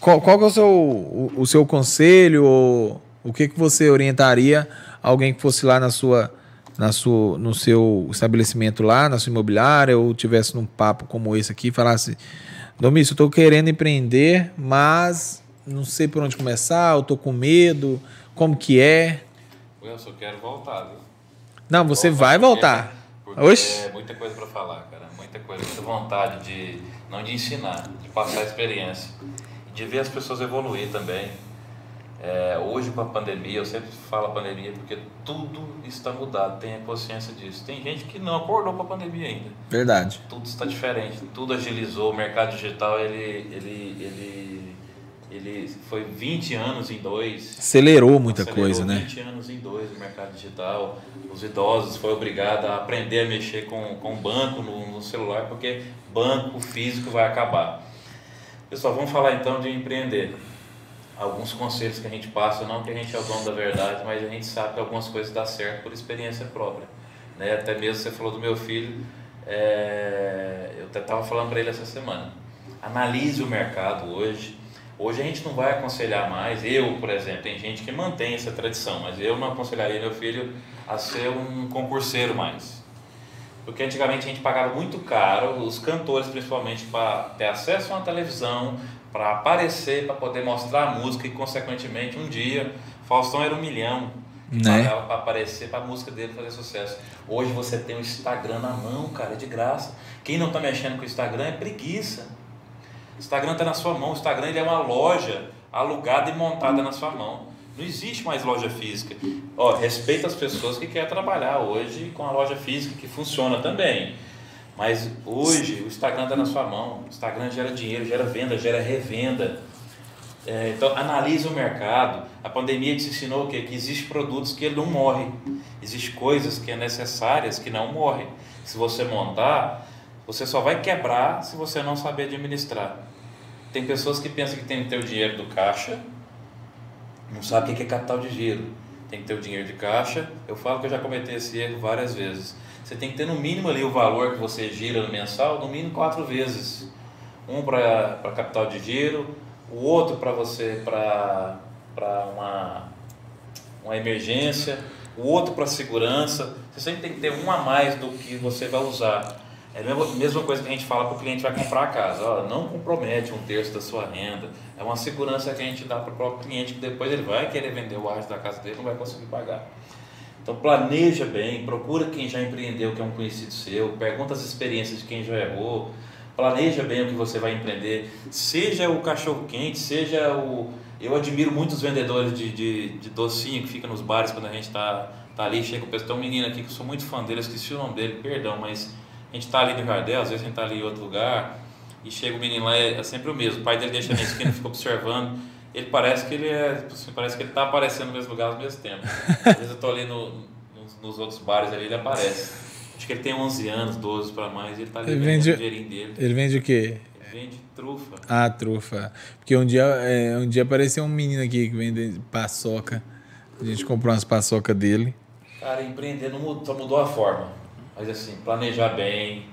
qual, qual é o seu, o, o seu conselho? Ou o que, que você orientaria alguém que fosse lá na sua, na sua, no seu estabelecimento lá, na sua imobiliária, ou tivesse num papo como esse aqui, falasse: Domício, eu tô querendo empreender, mas não sei por onde começar, eu tô com medo, como que é? Eu só quero voltar, viu? Não, você voltar vai voltar. Porque Oxi. é muita coisa para falar, cara. Muita coisa, muita vontade de, não de ensinar, de passar a experiência. De ver as pessoas evoluir também. É, hoje com a pandemia, eu sempre falo a pandemia porque tudo está mudado, tenha consciência disso. Tem gente que não acordou com a pandemia ainda. Verdade. Tudo está diferente, tudo agilizou, o mercado digital ele, ele, ele ele foi 20 anos em dois. Acelerou muita acelerou coisa, 20 né? 20 anos em dois no mercado digital. Os idosos foram obrigados a aprender a mexer com, com banco no, no celular, porque banco físico vai acabar. Pessoal, vamos falar então de empreender. Alguns conselhos que a gente passa, não que a gente é o dono da verdade, mas a gente sabe que algumas coisas dão certo por experiência própria. Né? Até mesmo você falou do meu filho, é... eu até estava falando para ele essa semana. Analise o mercado hoje, Hoje a gente não vai aconselhar mais, eu, por exemplo, tem gente que mantém essa tradição, mas eu não aconselharia meu filho a ser um concurseiro mais. Porque antigamente a gente pagava muito caro, os cantores principalmente, para ter acesso a uma televisão, para aparecer, para poder mostrar a música e, consequentemente, um dia, Faustão era um milhão, né? para aparecer, para a música dele fazer sucesso. Hoje você tem o Instagram na mão, cara, é de graça. Quem não está mexendo com o Instagram é preguiça. O Instagram está na sua mão. O Instagram ele é uma loja alugada e montada na sua mão. Não existe mais loja física. Ó, respeita as pessoas que querem trabalhar hoje com a loja física que funciona também. Mas hoje o Instagram está na sua mão. O Instagram gera dinheiro, gera venda, gera revenda. É, então analise o mercado. A pandemia te ensinou o? Que existem produtos que não morre. Existem coisas que é necessárias que não morrem. Se você montar, você só vai quebrar se você não saber administrar. Tem pessoas que pensam que tem que ter o dinheiro do caixa, não sabe o que é capital de giro. Tem que ter o dinheiro de caixa. Eu falo que eu já cometi esse erro várias vezes. Você tem que ter no mínimo ali o valor que você gira no mensal, no mínimo quatro vezes. Um para capital de giro, o outro para você para uma, uma emergência, o outro para segurança. Você sempre tem que ter um a mais do que você vai usar. É a mesma, coisa que a gente fala para o cliente vai comprar a casa. Ó, não compromete um terço da sua renda. É uma segurança que a gente dá para o próprio cliente que depois ele vai querer vender o ar da casa dele não vai conseguir pagar. Então planeja bem, procura quem já empreendeu, que é um conhecido seu, pergunta as experiências de quem já errou, planeja bem o que você vai empreender, seja o cachorro quente, seja o. Eu admiro muitos vendedores de, de, de docinho que ficam nos bares quando a gente está tá ali, chega o pessoal, tem um menino aqui que eu sou muito fã dele, esqueci o nome dele, perdão, mas a gente está ali no Jardel, às vezes a gente está ali em outro lugar, e chega o menino lá, é, é sempre o mesmo. O pai dele deixa na esquina, fica observando. Ele parece que ele é, tipo assim, parece que ele está aparecendo no mesmo lugar ao mesmo tempo. Às vezes eu estou ali no, nos, nos, outros bares ali, ele aparece. Acho que ele tem 11 anos, 12 para mais, e ele está ali ele vende, o dinheirinho dele. Ele vende o quê? Ele vende trufa. Ah, trufa. Porque um dia, é, um dia apareceu um menino aqui que vende paçoca. A gente comprou umas paçoca dele. Cara, empreender não mudou, só mudou a forma. Mas assim, planejar bem,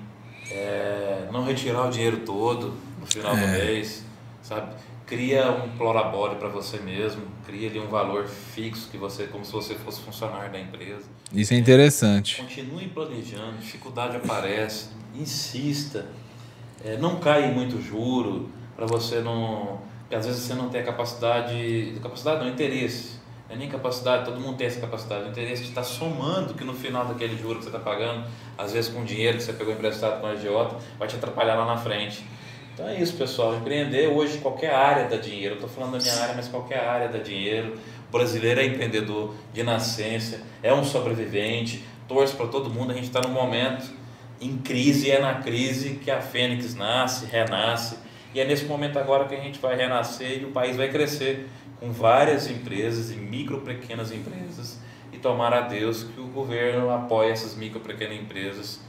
é, não retirar o dinheiro todo no final é. do mês, sabe? Cria um plorabore para você mesmo, cria ali um valor fixo que você, como se você fosse funcionário da empresa. Isso é interessante. Continue planejando, dificuldade aparece, insista, é, não cai muito juro para você não, às vezes você não tem a capacidade, capacidade não, interesse é nem capacidade, todo mundo tem essa capacidade. O interesse de estar somando que no final daquele juro que você está pagando, às vezes com dinheiro que você pegou emprestado com a agiota, vai te atrapalhar lá na frente. Então é isso, pessoal. Empreender hoje, qualquer área dá dinheiro. Eu estou falando da minha área, mas qualquer área dá dinheiro. O brasileiro é empreendedor de nascença, é um sobrevivente, torce para todo mundo. A gente está num momento em crise, e é na crise que a Fênix nasce, renasce. E é nesse momento agora que a gente vai renascer e o país vai crescer com várias empresas e micro pequenas empresas e tomar a Deus que o governo apoie essas micro pequenas empresas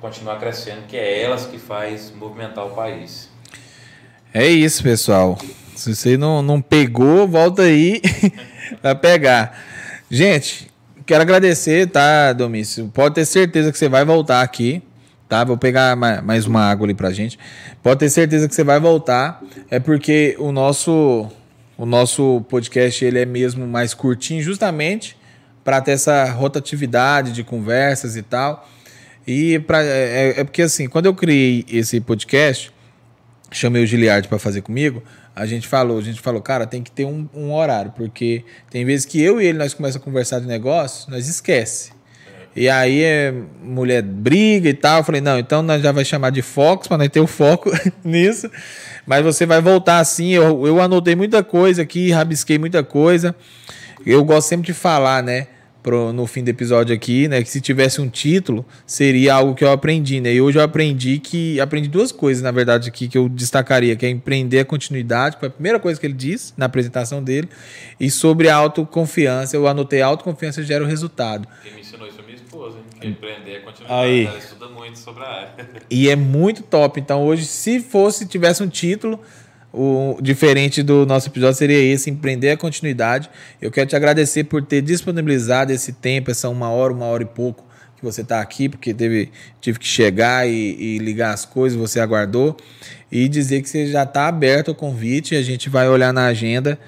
continuar crescendo, que é elas que faz movimentar o país. É isso, pessoal. Se você não, não pegou, volta aí pra pegar. Gente, quero agradecer, tá, Domício? Pode ter certeza que você vai voltar aqui, tá? Vou pegar mais uma água ali pra gente. Pode ter certeza que você vai voltar. É porque o nosso o nosso podcast ele é mesmo mais curtinho, justamente para ter essa rotatividade de conversas e tal. E pra, é, é, é porque assim, quando eu criei esse podcast, chamei o Giliard para fazer comigo, a gente falou, a gente falou, cara, tem que ter um, um, horário, porque tem vezes que eu e ele nós começamos a conversar de negócio, nós esquece. E aí é, mulher briga e tal. Eu falei, não, então nós já vai chamar de Fox para nós ter o foco nisso. Mas você vai voltar assim. Eu, eu anotei muita coisa aqui, rabisquei muita coisa. Eu gosto sempre de falar, né? Pro, no fim do episódio aqui, né? Que se tivesse um título, seria algo que eu aprendi, né? E hoje eu aprendi que. Aprendi duas coisas, na verdade, aqui que eu destacaria, que é empreender a continuidade, foi a primeira coisa que ele disse na apresentação dele. E sobre a autoconfiança, eu anotei autoconfiança gera o resultado. Quem me ensinou isso é minha esposa, hein? Que empreender a continuidade. Aí. Ela estuda muito sobre a área. E é muito top. Então, hoje, se fosse, tivesse um título o diferente do nosso episódio seria esse, empreender a continuidade. Eu quero te agradecer por ter disponibilizado esse tempo, essa uma hora, uma hora e pouco que você está aqui, porque teve, tive que chegar e, e, ligar as coisas, você aguardou. E dizer que você já está aberto ao convite, a gente vai olhar na agenda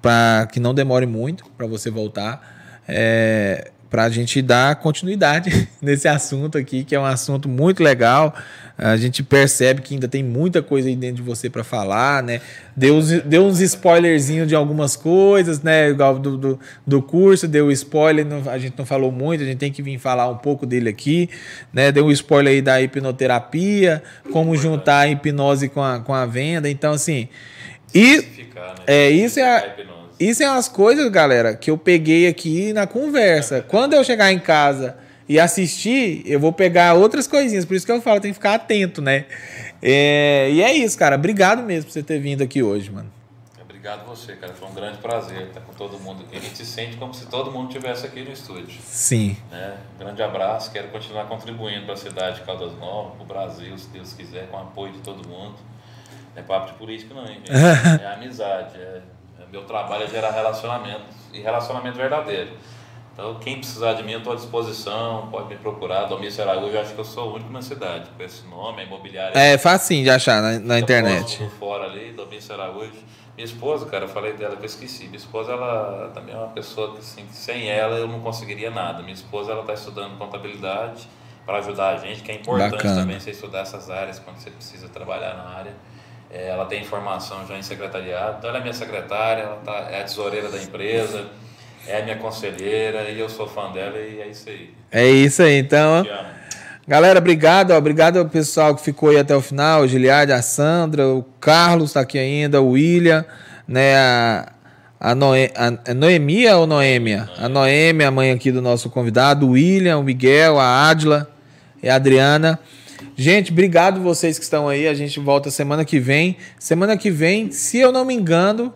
para que não demore muito para você voltar. É, para a gente dar continuidade nesse assunto aqui, que é um assunto muito legal. A gente percebe que ainda tem muita coisa aí dentro de você para falar, né? Deu, deu uns spoilerzinhos de algumas coisas, né? Igual do, do, do curso, deu spoiler, não, a gente não falou muito, a gente tem que vir falar um pouco dele aqui, né? Deu um spoiler aí da hipnoterapia, como juntar a hipnose com a, com a venda. Então, assim. E, né? é, isso é a, isso é umas coisas, galera, que eu peguei aqui na conversa. Quando eu chegar em casa e assistir, eu vou pegar outras coisinhas. Por isso que eu falo, tem que ficar atento, né? É, e é isso, cara. Obrigado mesmo por você ter vindo aqui hoje, mano. Obrigado você, cara. Foi um grande prazer estar com todo mundo aqui. A gente se sente como se todo mundo estivesse aqui no estúdio. Sim. Né? Um grande abraço. Quero continuar contribuindo para a cidade de Caldas Novas, para o Brasil, se Deus quiser, com o apoio de todo mundo. Não é papo de política, não, hein, gente? É amizade. É meu trabalho é gerar relacionamento e relacionamento verdadeiro. Então, quem precisar de mim, eu estou à disposição, pode me procurar. Domício Araújo, eu acho que eu sou o único na cidade com esse nome, é imobiliário. É facinho de achar na, na internet. fora ali, Domício Araújo. Minha esposa, cara, eu falei dela que eu esqueci. Minha esposa, ela também é uma pessoa que, assim, sem ela eu não conseguiria nada. Minha esposa, ela está estudando contabilidade para ajudar a gente, que é importante Bacana. também você estudar essas áreas quando você precisa trabalhar na área. É, ela tem formação já em secretariado, então ela é minha secretária, ela tá, é a tesoureira da empresa, é minha conselheira e eu sou fã dela e é isso aí. É isso aí, então. Galera, obrigado, ó, obrigado ao pessoal que ficou aí até o final, o Giliard, a Sandra, o Carlos está aqui ainda, o William, né, a, a, Noe, a, Noemia ou Noêmia? A Noêmia, a mãe aqui do nosso convidado, o William, o Miguel, a Adla e a Adriana. Gente, obrigado vocês que estão aí. A gente volta semana que vem. Semana que vem, se eu não me engano,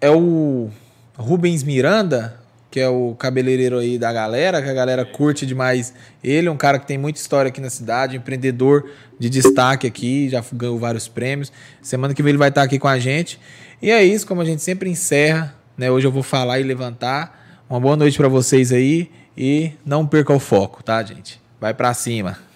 é o Rubens Miranda, que é o cabeleireiro aí da galera, que a galera curte demais ele, um cara que tem muita história aqui na cidade, empreendedor de destaque aqui, já ganhou vários prêmios. Semana que vem ele vai estar aqui com a gente. E é isso, como a gente sempre encerra, né? Hoje eu vou falar e levantar. Uma boa noite para vocês aí e não perca o foco, tá, gente? Vai para cima.